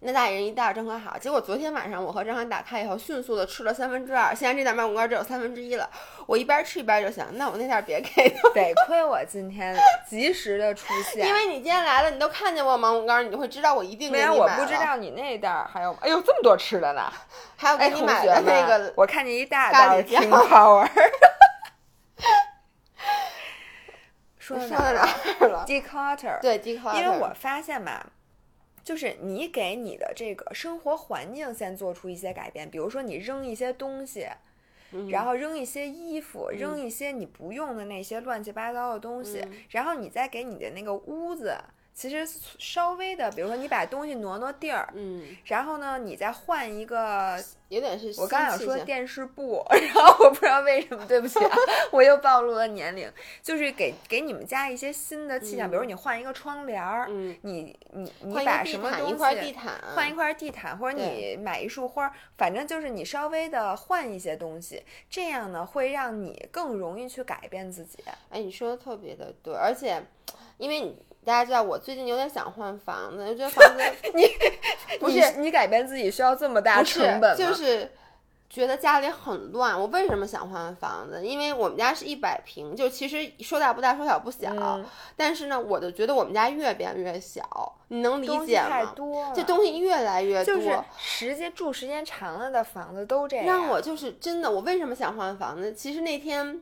那大一人一袋儿正可好。结果昨天晚上我和张涵打开以后，迅速的吃了三分之二，现在这袋芒果干儿只有三分之一了。我一边吃一边就想，那我那袋儿别给他，得亏 我今天及时的出现，因为你今天来了，你都看见我芒果干儿，你就会知道我一定给没有我。不知道你那袋儿还有，哎呦这么多吃的呢！还有给你买，的那个我看见一大袋喱酱 King Power。说到说到哪儿了？？Declutter。对 d e c 因为我发现吧，就是你给你的这个生活环境先做出一些改变，比如说你扔一些东西，嗯。然后扔一些衣服，扔一些你不用的那些乱七八糟的东西，然后你再给你的那个屋子其实稍微的，比如说你把东西挪挪地儿，嗯，然后呢，你再换一个，有点是我刚想说电视布，然后我不知道为什么，对不起啊，我又暴露了年龄，就是给给你们家一些新的气象，比如你换一个窗帘儿，嗯，你你你把什么东西块地毯，换一块地毯，或者你买一束花，反正就是你稍微的换一些东西，这样呢会让你更容易去改变自己。哎，你说的特别的对，而且因为你大家知道，我最近有点想换房子，就觉得房子 你 不是你改变自己需要这么大成本吗？就是觉得家里很乱。我为什么想换房子？因为我们家是一百平，就其实说大不大，说小不小。嗯但是呢，我就觉得我们家越变越小，你能理解吗？多了，这东西越来越多，就是时间住时间长了的房子都这样。让我就是真的，我为什么想换房子？其实那天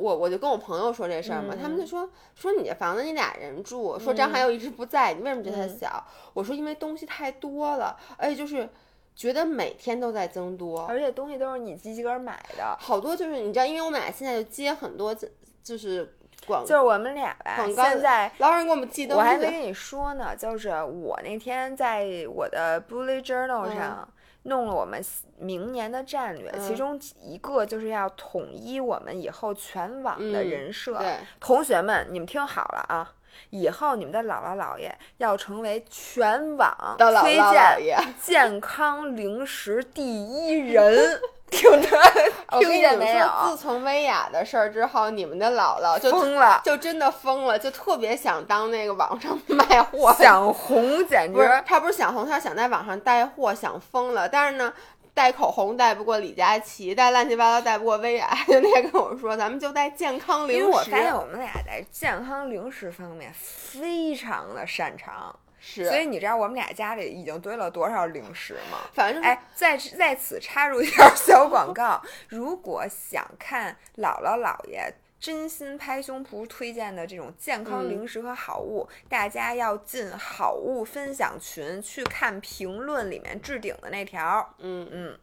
我我就跟我朋友说这事儿嘛，他们就说说你这房子你俩人住，说张涵又一直不在，你为什么觉得它小？我说因为东西太多了，而且就是觉得每天都在增多，而且东西都是你自己个儿买的，好多就是你知道，因为我们俩现在就接很多就就是广就是我们俩吧，广告现在。老有人给我们寄东西，我还没跟你说呢，就是我那天在我的 bullet journal 嗯上弄了我们明年的战略，嗯其中一个就是要统一我们以后全网的嗯人设。对，同学们，你们听好了啊！以后你们的姥姥姥爷要成为全网推荐 健康零食第一人，听着听我跟你们见没有？说，自从薇娅的事儿之后，你们的姥姥就疯了，就真的疯了，就特别想当那个网上卖货 想红简不是直，他不是想红，他是想在网上带货，想疯了。但是呢，带口红带不过李佳琦，带乱七八糟带不过薇娅，就 那天跟我说，咱们就带健康零食。因为我发现我们俩在健康零食方面非常的擅长，是，所以你知道我们俩家里已经堆了多少零食吗？反正哎，在在此插入一条小广告，如果想看姥姥姥爷。真心拍胸脯推荐的这种健康嗯零食和好物，大家要进好物分享群去看评论里面置顶的那条。嗯嗯，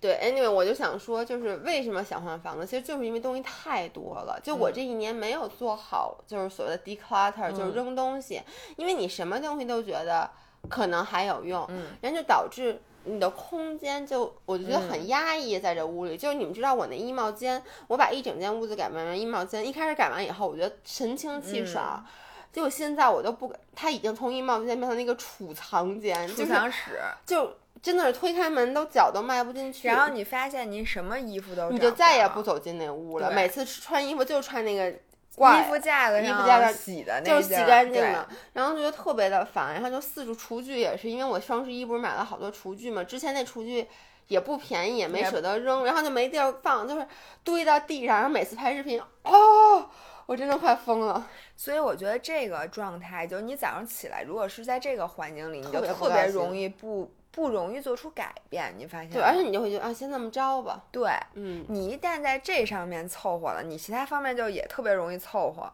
对，anyway，我就想说，就是为什么想换房子，其实就是因为东西太多了。就嗯我这一年没有做好，就是所谓的 declutter，、就是嗯扔东西，因为你什么东西都觉得可能还有用，嗯，然后就导致你的空间就我就觉得嗯很压抑，在这屋里。就是你们知道我那衣帽间，我把一整间屋子改变成衣帽间，一开始改完以后，我觉得神清气爽。嗯结果现在我都不敢，它已经从衣帽间变成那个储藏间，储就是藏室。就真的是推开门都脚都迈不进去。然后你发现你什么衣服都你就再也不走进那屋了。每次穿衣服就穿那个挂衣服架子衣服架子洗的那就是洗干净了，然后就觉得特别的烦。然后就四处厨具也是，因为我双十一不是买了好多厨具嘛，之前那厨具也不便宜，也没舍得扔，然后就没地儿放，就是堆到地上。然后每次拍视频，哦，我真的快疯了。所以我觉得这个状态，就是你早上起来，如果是在这个环境里，你就特别容易不不容易做出改变。你发现对，而且你就会觉得啊，先这么着吧。对嗯，你一旦在这上面凑合了，你其他方面就也特别容易凑合。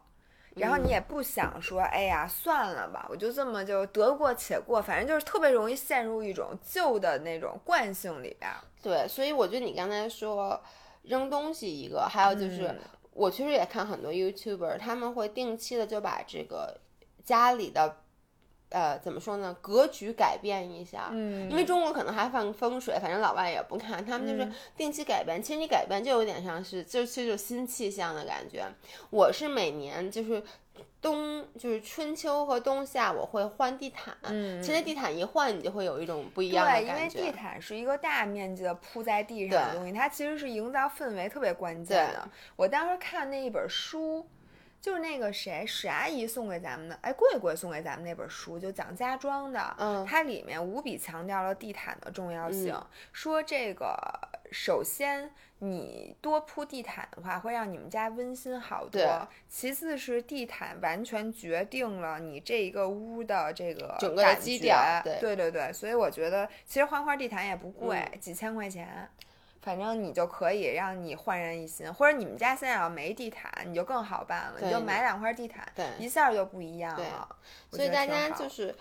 然后你也不想说，哎呀，算了吧，我就这么就得过且过，反正就是特别容易陷入一种旧的那种惯性里边儿。对，所以我觉得你刚才说扔东西一个，还有就是、嗯我其实也看很多 YouTuber，他们会定期的就把这个家里的呃怎么说呢格局改变一下。嗯因为中国可能还放风水，反正老外也不看，他们就是嗯定期改变。其实你改变就有点像是，就其实就新气象的感觉。我是每年就是冬，就是春秋和冬夏我会换地毯。嗯其实地毯一换，你就会有一种不一样的对，因为。地毯是一个大面积的铺在地上的东西，它其实是营造氛围特别关键的。我当时看那一本书，就是那个谁史阿姨送给咱们的，哎，贵贵送给咱们那本书，就讲家装的，嗯它里面无比强调了地毯的重要性，嗯说这个首先。你多铺地毯的话，会让你们家温馨好对多。其次是地毯完全决定了你这一个屋的这个整个基调对对对对，所以我觉得其实换块地毯也不贵，嗯几千块钱，反正你就可以让你焕然一新。或者你们家现在要没地毯，你就更好办了，你就买两块地毯，对一下就不一样了。所以大家就是。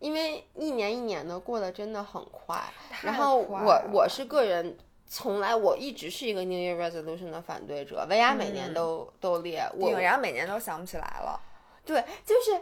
因为一年一年的过得真的很快，太然后我我是个人，从来我一直是一个 New Year Resolution 的反对者，薇娅每年嗯都、都列，我然后每年都想不起来了。对，就是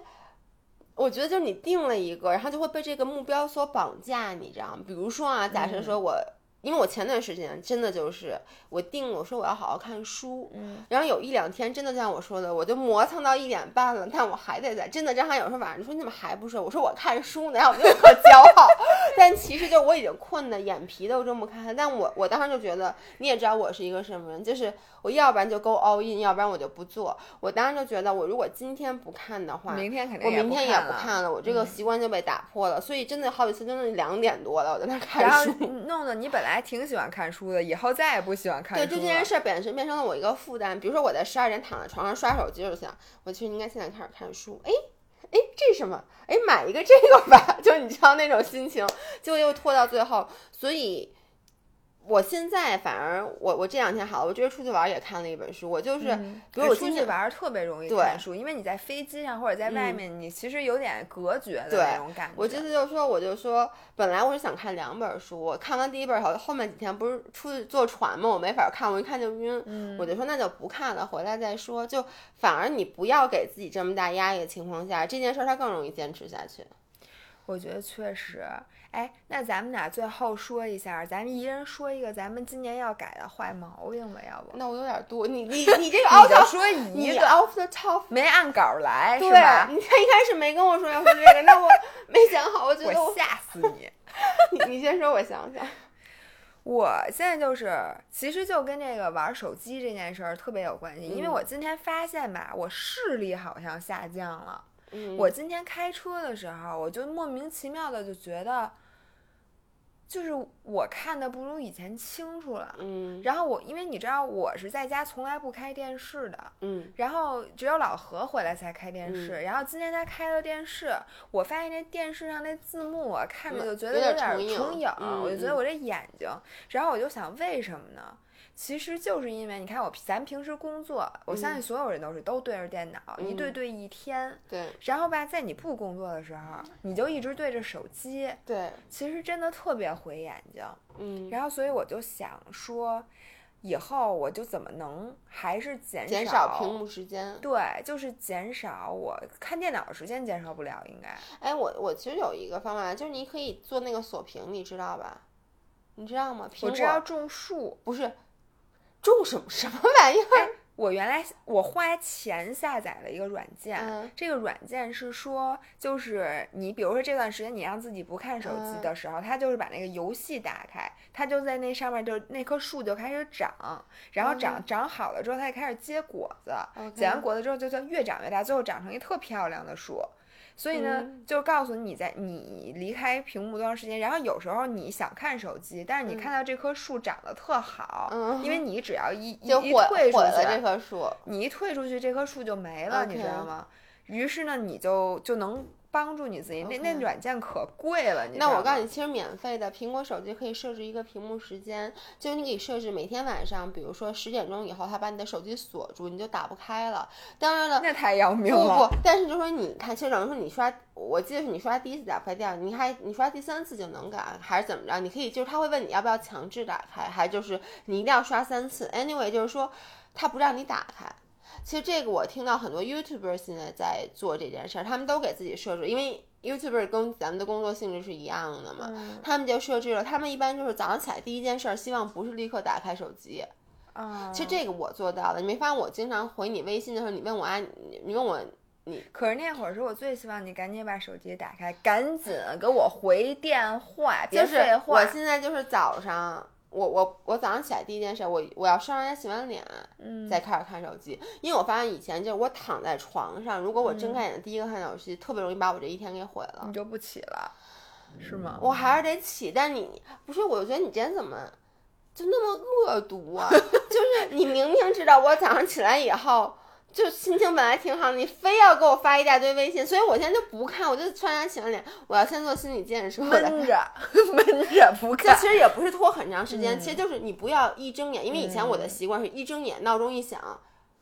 我觉得就是你定了一个，然后就会被这个目标所绑架，你知道吗？比如说啊，假设说我。因为我前段时间真的就是我定了，我说我要好好看书，嗯，然后有一两天真的像我说的，我就磨蹭到一点半了，但我还得在。真的，张涵有时候晚上说你怎么还不睡？我说我看书呢，然后我就可骄傲。但其实就我已经困的眼皮都睁不开。但我我当时就觉得，你也知道我是一个什么人，就是我要不然就 go all in，要不然我就不做。我当时就觉得，我如果今天不看的话，明天肯定我明天也不看了，我这个习惯就被打破了。所以真的好几次，真的两点多了，我在那看书，弄得你本来挺喜欢看。书的以后再也不喜欢看书对，就这件事本身变成了我一个负担。比如说我在十二点躺在床上刷手机，就想我其实应该现在开始看书。哎哎，这是什么？哎，买一个这个吧。就你知道那种心情，就又拖到最后。所以。我现在反而我我这两天好，我这出去玩也看了一本书。我就是，比如我出去玩特别容易看书，因为你在飞机上或者在外面，你其实有点隔绝的那种感觉。我这次就说，我就说，本来我是想看两本书，我看完第一本后，后面几天不是出去坐船嘛，我没法看，我一看就晕，我就说那就不看了，回来再说。就反而你不要给自己这么大压力的情况下，这件事儿它更容易坚持下去。我觉得确实。哎，那咱们俩最后说一下，咱们一人说一个咱们今年要改的坏毛病吧，要不？那我有点多，你你 你这个，off 就说一个，off the top，没按稿来，是吧？你他一开始没跟我说要说这个，那我 没想好，我觉得我吓死你。你你先说，我想想。我现在就是，其实就跟这个玩手机这件事儿特别有关系，因为我今天发现吧，我视力好像下降了。嗯。我今天开车的时候，我就莫名其妙的就觉得。就是我看的不如以前清楚了，嗯，然后我因为你知道我是在家从来不开电视的，嗯，然后只有老何回来才开电视，然后今天他开了电视，我发现那电视上那字幕我看着就觉得有点重影，我就觉得我这眼睛，然后我就想为什么呢？其实就是因为你看我咱平时工作，我相信所有人都是都对着电脑一对对一天，对。然后吧，在你不工作的时候，你就一直对着手机，对。其实真的特别毁眼睛，嗯。然后所以我就想说，以后我就怎么能还是减减少屏幕时间？对，就是减少我看电脑的时间，减少不了应该。哎，我我其实有一个方法，就是你可以做那个锁屏，你知道吧？你知道吗？我知道种树不是。种什么什么玩意儿？我原来我花钱下载了一个软件，这个软件是说，就是你比如说这段时间你让自己不看手机的时候，它就是把那个游戏打开，它就在那上面，就那棵树就开始长，然后长长好了之后，它就开始结果子，结完果子之后就就越长越大，最后长成一特漂亮的树。所以呢，就告诉你你在你离开屏幕多长时间，然后有时候你想看手机，但是你看到这棵树长得特好，因为你只要一一退出去，这棵树，你一退出去，这棵树就没了，你知道吗？于是呢，你就就能。帮助你自己，那那软件可贵了。那我告诉你，其实免费的苹果手机可以设置一个屏幕时间，就是你可以设置每天晚上，比如说十点钟以后，它把你的手机锁住，你就打不开了。当然了，那太要命了。不不，但是就说你看，其实等于说你刷，我记得是你刷第一次打不开，第二你还你刷第三次就能改，还是怎么着？你可以就是他会问你要不要强制打开，还就是你一定要刷三次。Anyway，就是说他不让你打开。其实这个我听到很多 YouTuber 现在在做这件事儿，他们都给自己设置，因为 YouTuber 跟咱们的工作性质是一样的嘛，他们就设置了，他们一般就是早上起来第一件事儿，希望不是立刻打开手机。啊，其实这个我做到了，你没发现我经常回你微信的时候，你问我啊，你问我你，可是那会儿是我最希望你赶紧把手机打开，赶紧给我回电话，别废话。我现在就是早上。我我我早上起来第一件事，我我要刷完牙洗完脸，嗯，再开始看手机。因为我发现以前就是我躺在床上，如果我睁开眼睛第一个看手机，特别容易把我这一天给毁了。你就不起了，是吗？我还是得起，但你不是，我就觉得你今天怎么就那么恶毒啊？就是你明明知道我早上起来以后。就心情本来挺好，你非要给我发一大堆微信，所以我现在就不看，我就刷牙洗完脸，我要先做心理建设。闷着，闷着不看。这其实也不是拖很长时间，其实就是你不要一睁眼，因为以前我的习惯是一睁眼闹钟一响，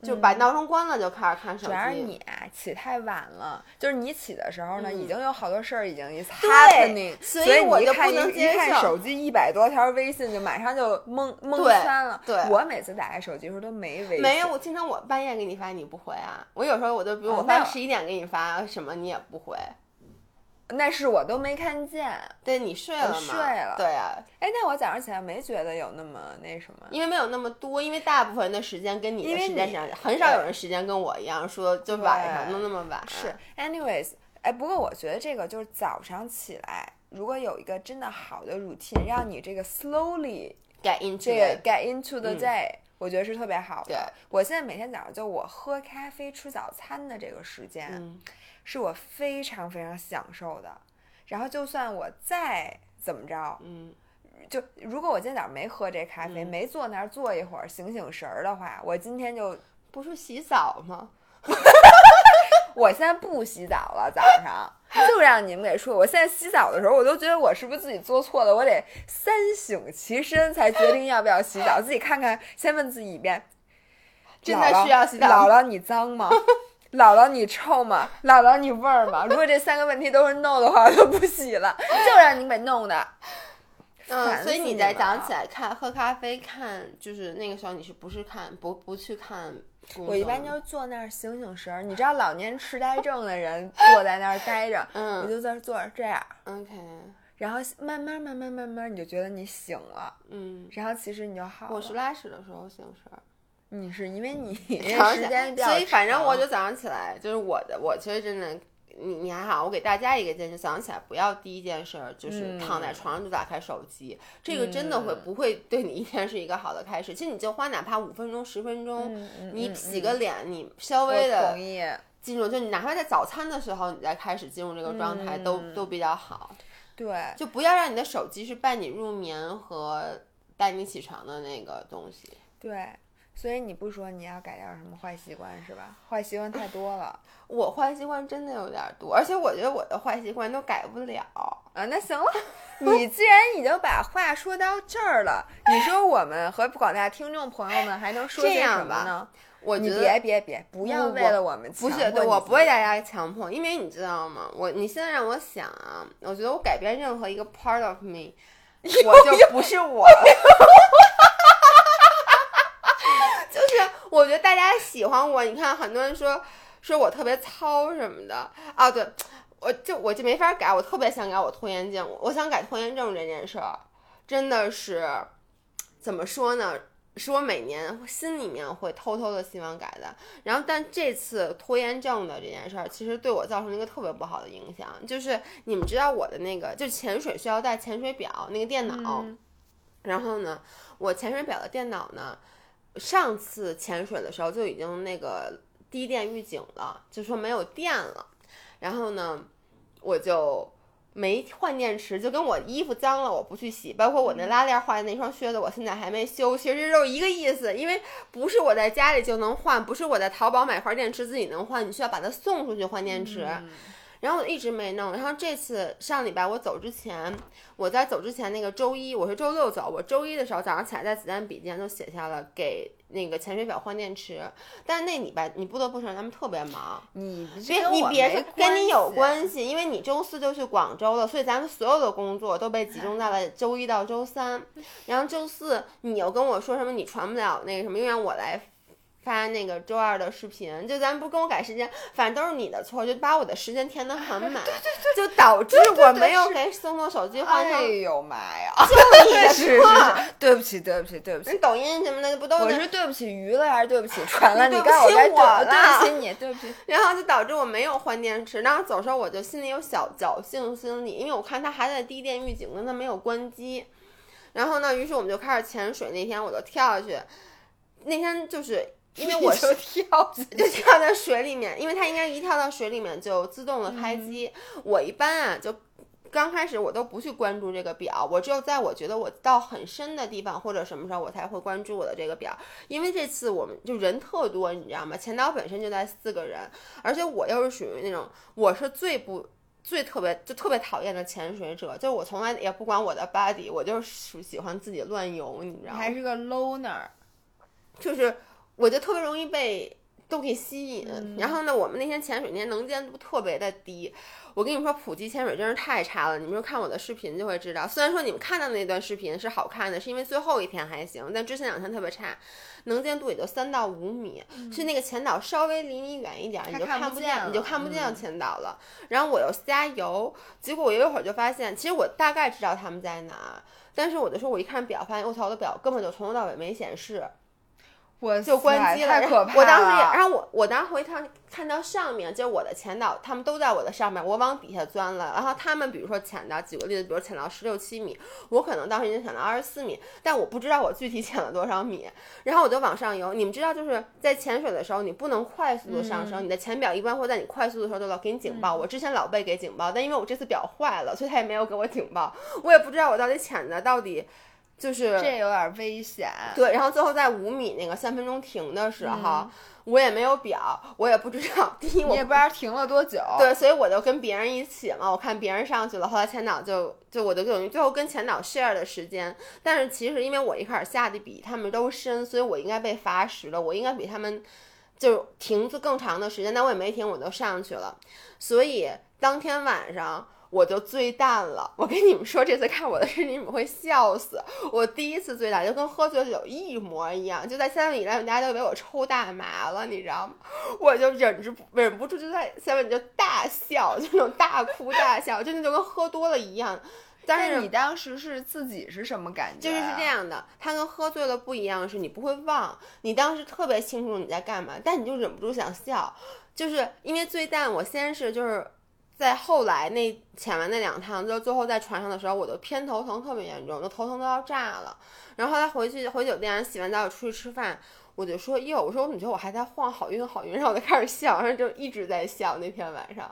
就把闹钟关了就开始看手机主要是。你啊起太晚了，就是你起的时候呢，嗯已经有好多事儿已经对 happening，所以我就不能接一看受手机一百多条微信，就马上就蒙蒙圈了。对我每次打开手机的时候都没微信，没有，我经常我半夜给你发你不回啊，我有时候我就比如我哦那发十一点给你发什么你也不回，那是我都没看见。对你睡了吗？睡了对啊，哎，那我早上起来没觉得有那么那什么。因为没有那么多，因为大部分人的时间跟你的时间上，很少有人时间跟我一样说就晚上对弄那么晚。是，anyways，哎，不过我觉得这个就是早上起来，如果有一个真的好的 routine，让你这个 slowly get into 这个 get into the 嗯 day，、我觉得是特别好对的。我现在每天早上就我喝咖啡吃早餐的这个时间，嗯是我非常非常享受的。然后就算我再怎么着，嗯，就如果我今天早上没喝这咖啡，嗯没坐那儿坐一会儿醒醒神儿的话，我今天就不是洗澡吗？我现在不洗澡了，早上就让你们给说。我现在洗澡的时候，我都觉得我是不是自己做错了？我得三省其身才决定要不要洗澡，自己看看，先问自己一遍：真的需要洗澡吗姥姥，你脏吗？姥姥，你臭吗？姥姥，你味儿吗？如果这三个问题都是 no 的话，我就不洗了，就让你给弄的。嗯，所以你在早上起来看喝咖啡看，就是那个时候你是不是看不不去看？我一般就是坐那儿醒醒神儿。你知道老年痴呆症的人坐在那儿待着，我 嗯就在那坐着这样，OK 然后慢慢慢慢慢慢，你就觉得你醒了。嗯，然后其实你就好了。我是拉屎的时候醒神儿。你是因为你 早上起时间比较所以反正我就早上起来，就是我的，我其实真的，你你还好，我给大家一个建议，早上起来不要第一件事儿就是嗯躺在床上就打开手机，这个真的会不会对你一天是一个好的开始？其实你就花哪怕五分钟、十分钟，你嗯洗个脸，你稍微的同意。进入，就你哪怕在早餐的时候，你再开始进入这个状态，都嗯都比较好。对，就不要让你的手机是伴你入眠和带你起床的那个东西。对，所以你不说你要改掉什么坏习惯是吧？坏习惯太多了 我坏习惯真的有点多，而且我觉得我的坏习惯都改不了。啊。那行了，你既然已经把话说到这儿了，你说我们和广大听众朋友们还能说这些什么呢？我觉得你别别别，不要为了我们不是，对我不为大家强迫，因为你知道吗？我你现在让我想啊，我觉得我改变任何一个 part of me，我就不是我 我觉得大家喜欢我，你看很多人说说我特别糙什么的。啊，对，我就我就没法改，我特别想改我拖延症，我想改拖延症这件事儿，真的是怎么说呢？是我每年心里面会偷偷的希望改的，然后但这次拖延症的这件事儿，其实对我造成了一个特别不好的影响，就是你们知道我的那个，就潜水需要带潜水表那个电脑，嗯。然后呢，我潜水表的电脑呢，上次潜水的时候就已经那个低电预警了，就说没有电了。然后呢，我就没换电池，就跟我衣服脏了我不去洗，包括我那拉链坏的那双靴子，我现在还没修，其实就是一个意思，因为不是我在家里就能换，不是我在淘宝买块电池自己能换，你需要把它送出去换电池。然后我一直没弄，然后这次上礼拜我走之前，我在走之前那个周一，我是周六走，我周一的时候早上起来在子弹笔记上就写下了给那个潜水表换电池，但是那礼拜你不得不承认他们特别忙，你别你别说跟你有关系，因为你周四就去广州了，所以咱们所有的工作都被集中在了周一到周三，然后周四你又跟我说什么你传不了那个什么，又让我来。发那个周二的视频，就咱不跟我改时间，反正都是你的错，就把我的时间填得很满，就导致我没有给松松手机换上哎呦妈呀！你的 是是错。对不起对不起对不起，那抖音什么的不都是？我是对不起鱼了还是对不起船了？你对不你告诉我该我了对不起你，对不起。然后就导致我没有换电池，然后走时候我就心里有小侥幸心理，因为我看它还在低电预警呢，它没有关机。然后呢，于是我们就开始潜水。那天我就跳下去，那天就是因为 我是就跳就跳在水里面，因为它应该一跳到水里面就自动的开机。我一般啊就。刚开始我都不去关注这个表，我只有在我觉得我到很深的地方或者什么时候，我才会关注我的这个表。因为这次我们就人特多，你知道吗？前岛本身就在四个人，而且我又是属于那种我是最不最特别就特别讨厌的潜水者，就我从来也不管我的 body，我就是喜欢自己乱游，你知道吗？还是个 loner，就是我就特别容易被都给吸引。嗯然后呢，我们那天潜水那天能见度特别的低。我跟你们说，普及潜水真是太差了。你们就看我的视频就会知道。虽然说你们看到的那段视频是好看的，是因为最后一天还行，但之前两天特别差，能见度也就三到五米，是那个前导稍微离你远一点，你就看看不见，你就看不见嗯前导了。然后我又加油，结果我有一会儿就发现，其实我大概知道他们在哪儿，但是我就说，我一看表，发现我操，我的表根本就从头到尾没显示，我就关机了。可怕我当时也，然后我我当时回头看到上面，就是我的前导，他们都在我的上面，我往底下钻了。然后他们比如说潜到，举个例子，比如潜到十六七米，我可能当时已经潜到二十四米，但我不知道我具体潜了多少米。然后我就往上游。你们知道，就是在潜水的时候，你不能快速的上升，你的潜表一般会在你快速的时候就老给你警报。我之前老被给警报，但因为我这次表坏了，所以他也没有给我警报。我也不知道我到底潜的到底就是这有点危险。对，然后最后在五米那个三分钟停的时候，嗯我也没有表，我也不知道。第一，我也不知道停了多久。对，所以我就跟别人一起嘛，我看别人上去了，后来前导就就我就等于最后跟前导 share 的时间，但是其实因为我一开始下的比他们都深，所以我应该被罚时了，我应该比他们就停住更长的时间，但我也没停，我就上去了，所以当天晚上。我就醉淡了，我跟你们说，这次看我的视频你们会笑死。我第一次醉淡就跟喝醉酒一模一样，就在三文里来，大家都以为我抽大麻了，你知道吗？我就忍住忍不住就在下面就大笑，就那种大哭大笑，真的就跟喝多了一样。但是你当时是自己是什么感觉、啊就是是这。样的，它跟喝醉了不一样，是你不会忘，你当时特别清楚你在干嘛，但你就忍不住想笑，就是因为醉淡，我先是就是。在后来那潜完那两趟，就最后在船上的时候，我的偏头疼特别严重，就头疼都要炸了。然后后来回去回酒店洗完澡出去吃饭，我就说哟，我说我怎么觉得我还在晃，好晕好晕，然后我就开始笑，然后就一直在笑那天晚上。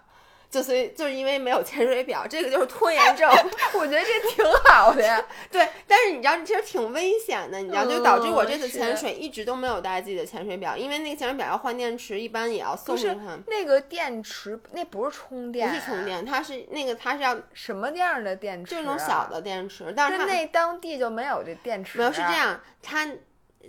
就所以就是因为没有潜水表，这个就是拖延症。我觉得这挺好的呀。对，但是你知道，其实挺危险的，你知道，就导致我这次嗯潜水一直都没有带自己的潜水表，因为那个潜水表要换电池，一般也要送。那个电池，那不是充电、不是充，电，它是那个它是要什么样的电池、啊？这种小的电池，但是它那那当地就没有这电池、啊。没有是这，样，它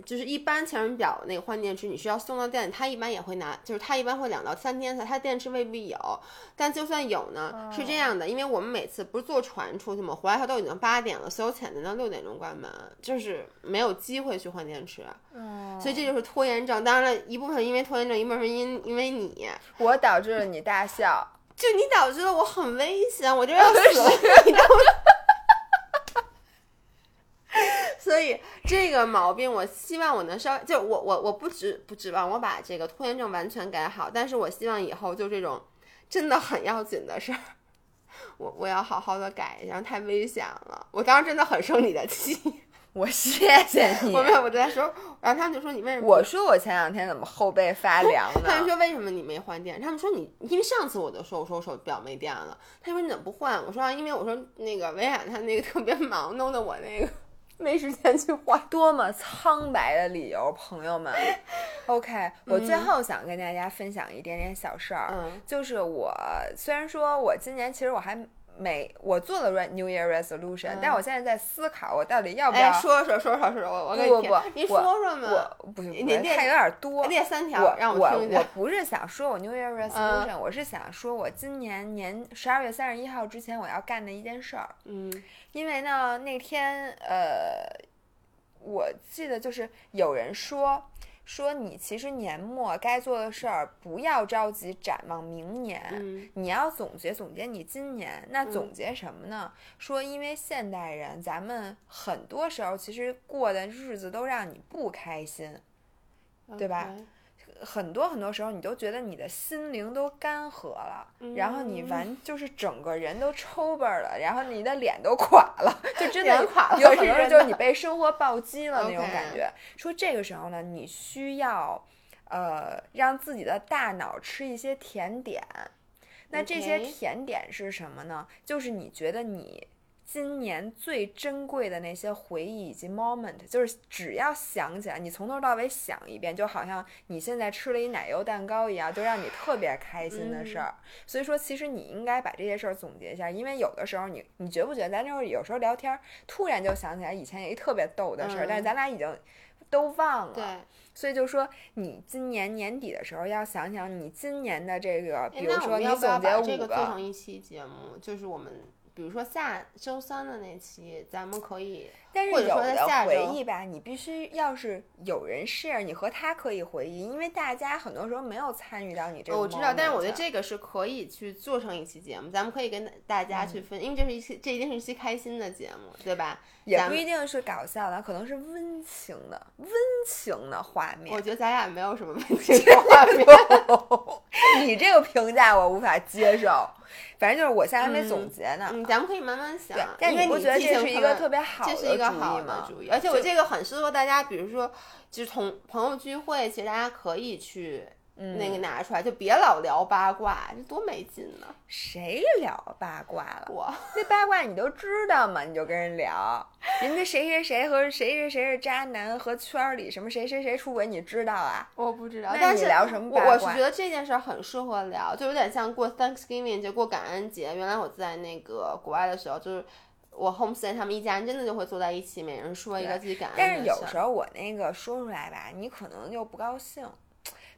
就是一般潜水表那个换电池你需要送到店，里，他一般也会拿，就是他一般会两到三天才，他电池未必有，但就算有呢，是这样的，因为我们每次不是坐船出去嘛，回来它都已经八点了，所有潜店到六点钟关门，就是没有机会去换电池，嗯，所以这就是拖延症。当然了，一部分因为拖延症，一部分因因为你，我导致了你大笑。就你导致了我很危险，我就 要死了，你知道吗？所以这个毛病，我希望我能稍微，就我我我不指不指望我把这个拖延症完全改好，但是我希望以后就这种真的很要紧的事儿，我我要好好的改一下，太危险了。我当时真的很生你的气，我谢谢你。我没有我在说，然后他们就说你为什么？我说我前两天怎么后背发凉呢？他们说为什么你没换电？他们说你因为上次我就说我说我手表没电了，他说你怎么不换？我说啊，因为我说那个维亚他那个特别忙，弄得我那个没时间去画。多么苍白的理由，朋友们。OK，我最后想跟大家分享一点点小事儿，嗯就是我虽然说我今年其实我还没我做了 New Year Resolution，、但我现在在思考我到底要不要。说说说说说，我我不不不，您我说说嘛。我不是不是你列太有点多。列三条我让我我听一下。不是想说我 New Year Resolution，、我是想说我今年年十二月三十一号之前我要干的一件事儿。嗯因为呢，那天呃，我记得就是有人说说你其实年末该做的事儿，不要着急展望明年，嗯你要总结总结你今年。那总结什么呢？说因为现代人，咱们很多时候其实过的日子都让你不开心，对吧很多很多时候，你都觉得你的心灵都干涸了，然后你嗯完就是整个人都抽巴儿了，然后你的脸都垮了，就真的脸垮了有很多是真的人就是你被生活暴击了那种感觉。说这个时候呢，你需要呃让自己的大脑吃一些甜点。那这些甜点是什么呢？就是你觉得你今年最珍贵的那些回忆以及 moment，就是只要想起来，你从头到尾想一遍，就好像你现在吃了一奶油蛋糕一样，就让你特别开心的事儿。所以说，其实你应该把这些事儿总结一下，因为有的时候你你觉不觉得咱这会儿有时候聊天儿，突然就想起来以前有一特别逗的事儿，嗯但是咱俩已经。都忘了。对，所以就说你今年年底的时候要想想你今年的这个，比如说你总结五这个做成一期节目？就是我们比如说下周三的那期，咱们可以但是有或者说的回忆吧，你必须要是有人 share，你和他可以回忆，因为大家很多时候没有参与到你这个。我知道，但是我觉得这个是可以去做成一期节目，咱们可以跟大家嗯去分，因为这是一期，这一定是一期开心的节目，对吧？也不一定是搞笑的，可能是温情的、温情的画面。我觉得咱俩没有什么温情的画面。你这个评价我无法接受。反正就是我现在还没总结呢。嗯，咱们可以慢慢想对，，但你不觉得这是一个特别好这的个好？的主意，而且我这个很适合大家，比如说，就是同朋友聚会，其实大家可以去嗯那个拿出来，就别老聊八卦，这多没劲呢。谁聊八卦了？我那八卦你都知道吗？你就跟人聊，人家谁谁谁和谁谁谁是渣男，和圈儿里什么谁谁谁出轨，你知道啊？我不知道，那但是你聊什么我我是觉得这件事儿很适合聊，就有点像过 Thanksgiving，就过感恩节。原来我在那个国外的时候，就是我 homestay 他们一家人真的就会坐在一起，每人说一个自己感恩的但是有时候我那个说出来吧，你可能就不高兴。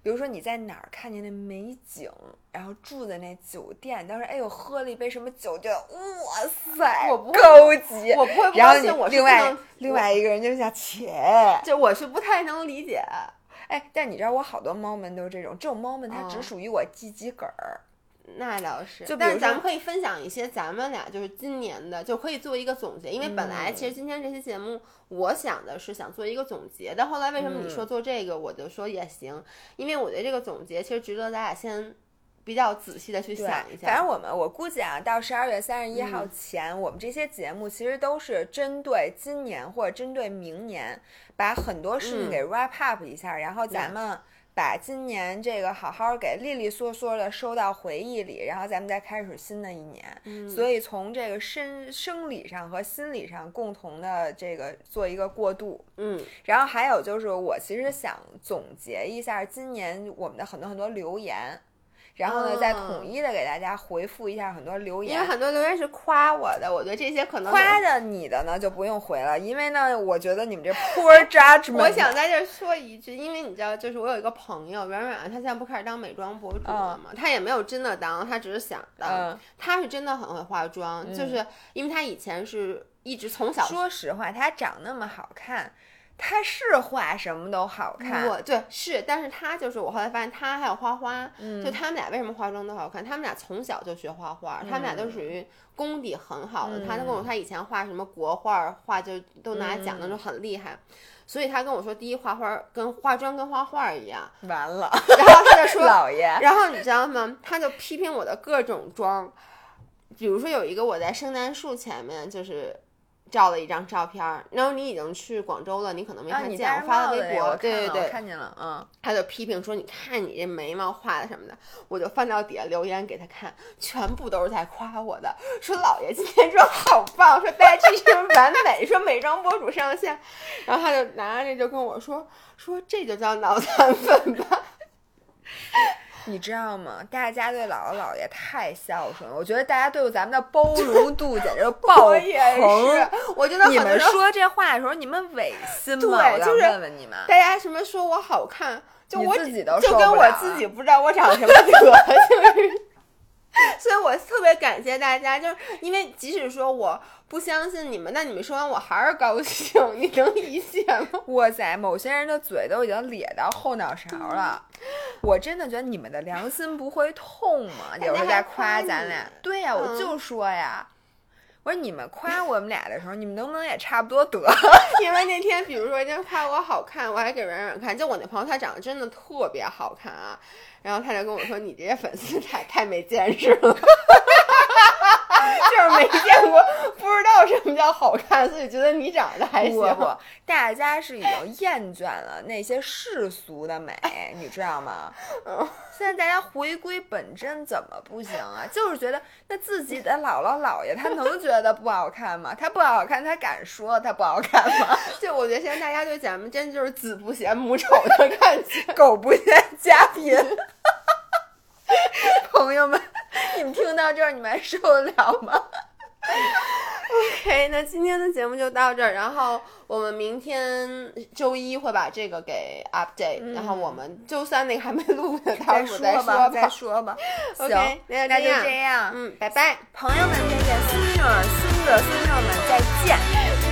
比如说你在哪儿看见那美景，然后住的那酒店，当时哎呦喝了一杯什么酒，就哇塞，我高级。我不会不高兴，我是另外另外一个人就想切，就我是不太能理解。哎，但你知道我好多 moment 都是这种，这种 moment 它只嗯属于我自己个儿。那倒是，就但是咱们可以分享一些咱们俩就是今年的，就可以做一个总结。因为本来嗯其实今天这期节目，我想的是想做一个总结，但后来为什么你嗯说做这个，我就说也行，因为我觉得这个总结其实值得咱俩先比较仔细的去想一下。反正我们我估计啊，到十二月三十一号嗯前，我们这些节目其实都是针对今年或者针对明年，把很多事情嗯给 wrap up 一下，然后咱们把今年这个好好给利利索索的收到回忆里，然后咱们再开始新的一年。嗯所以从这个身生理上和心理上共同的这个做一个过渡。嗯然后还有就是，我其实想总结一下今年我们的很多很多留言，然后呢，再嗯统一的给大家回复一下很多留言。因为很多留言是夸我的，我觉得这些可能夸的你的呢就不用回了，因为呢，我觉得你们这 poor judgment。我想在这儿说一句，因为你知道，就是我有一个朋友软软，她现在不开始当美妆博主了嘛，她也没有真的当，她只是想当。嗯，她是真的很会化妆，就是因为她以前是一直从小说实话，她长那么好看，她是画什么都好看。我对是，但是她就是我后来发现她还有花花，嗯就他们俩为什么化妆都好看？他们俩从小就学画画，他们俩都属于功底很好的。他就跟我说，他以前画什么国画，画就都拿奖的，就很厉害。所以他跟我说，第一画画跟化妆跟画画一样。完了，然后他就说，老爷，然后你知道吗？他就批评我的各种妆，比如说有一个我在圣诞树前面就是照了一张照片儿，然后你已经去广州了，你可能没啊，看见，我发了微博，对对对，看见了，嗯。他就批评说：“你看你这眉毛画的什么的。”我就翻到底下留言给他看，全部都是在夸我的，说老爷今天妆好棒，说大家这是完美，说美妆博主上线。然后他就拿着这就跟我说：“说这就叫脑残粉吧。你知道吗？大家对姥姥姥爷太孝顺了，我觉得大家对咱们的包容度简直”爆我也棚。是，我觉得你们说这话的时候，你们违心吗？对我就是问问你们。大家什么说我好看，就我自己都就跟我自己不知道我长什么德行。所以我特别感谢大家，就是因为即使说我不相信你们，那你们说完我还是高兴，你能理解吗？哇塞，某些人的嘴都已经咧到后脑勺了。我真的觉得你们的良心不会痛吗？有时候在夸咱俩。对呀、我嗯就说呀，我说你们夸我们俩的时候，你们能不能也差不多得？因为那天比如说人家夸我好看，我还给软软看，就我那朋友她长得真的特别好看啊，然后他就跟我说你这些粉丝太太没见识了。就是没见过，不知道什么叫好看，所以觉得你长得还行。不不，大家是已经厌倦了那些世俗的美，你知道吗？嗯现在大家回归本真，怎么不行啊？就是觉得那自己的姥姥姥爷，他能觉得不好看吗？他不好看，他敢说他不好看吗？就我觉得现在大家对咱们真就是子不嫌母丑的感觉。狗不嫌家贫。朋友们，你们听到这儿，你们还受得了吗？OK，那今天的节目就到这儿，然后我们明天周一会把这个给 update，、然后我们周三那个还没录呢，到时候再说吧，再说吧。OK，行，那就那就这样这样。嗯，拜拜。朋友们再见，孙女儿、孙子、孙女儿们再见。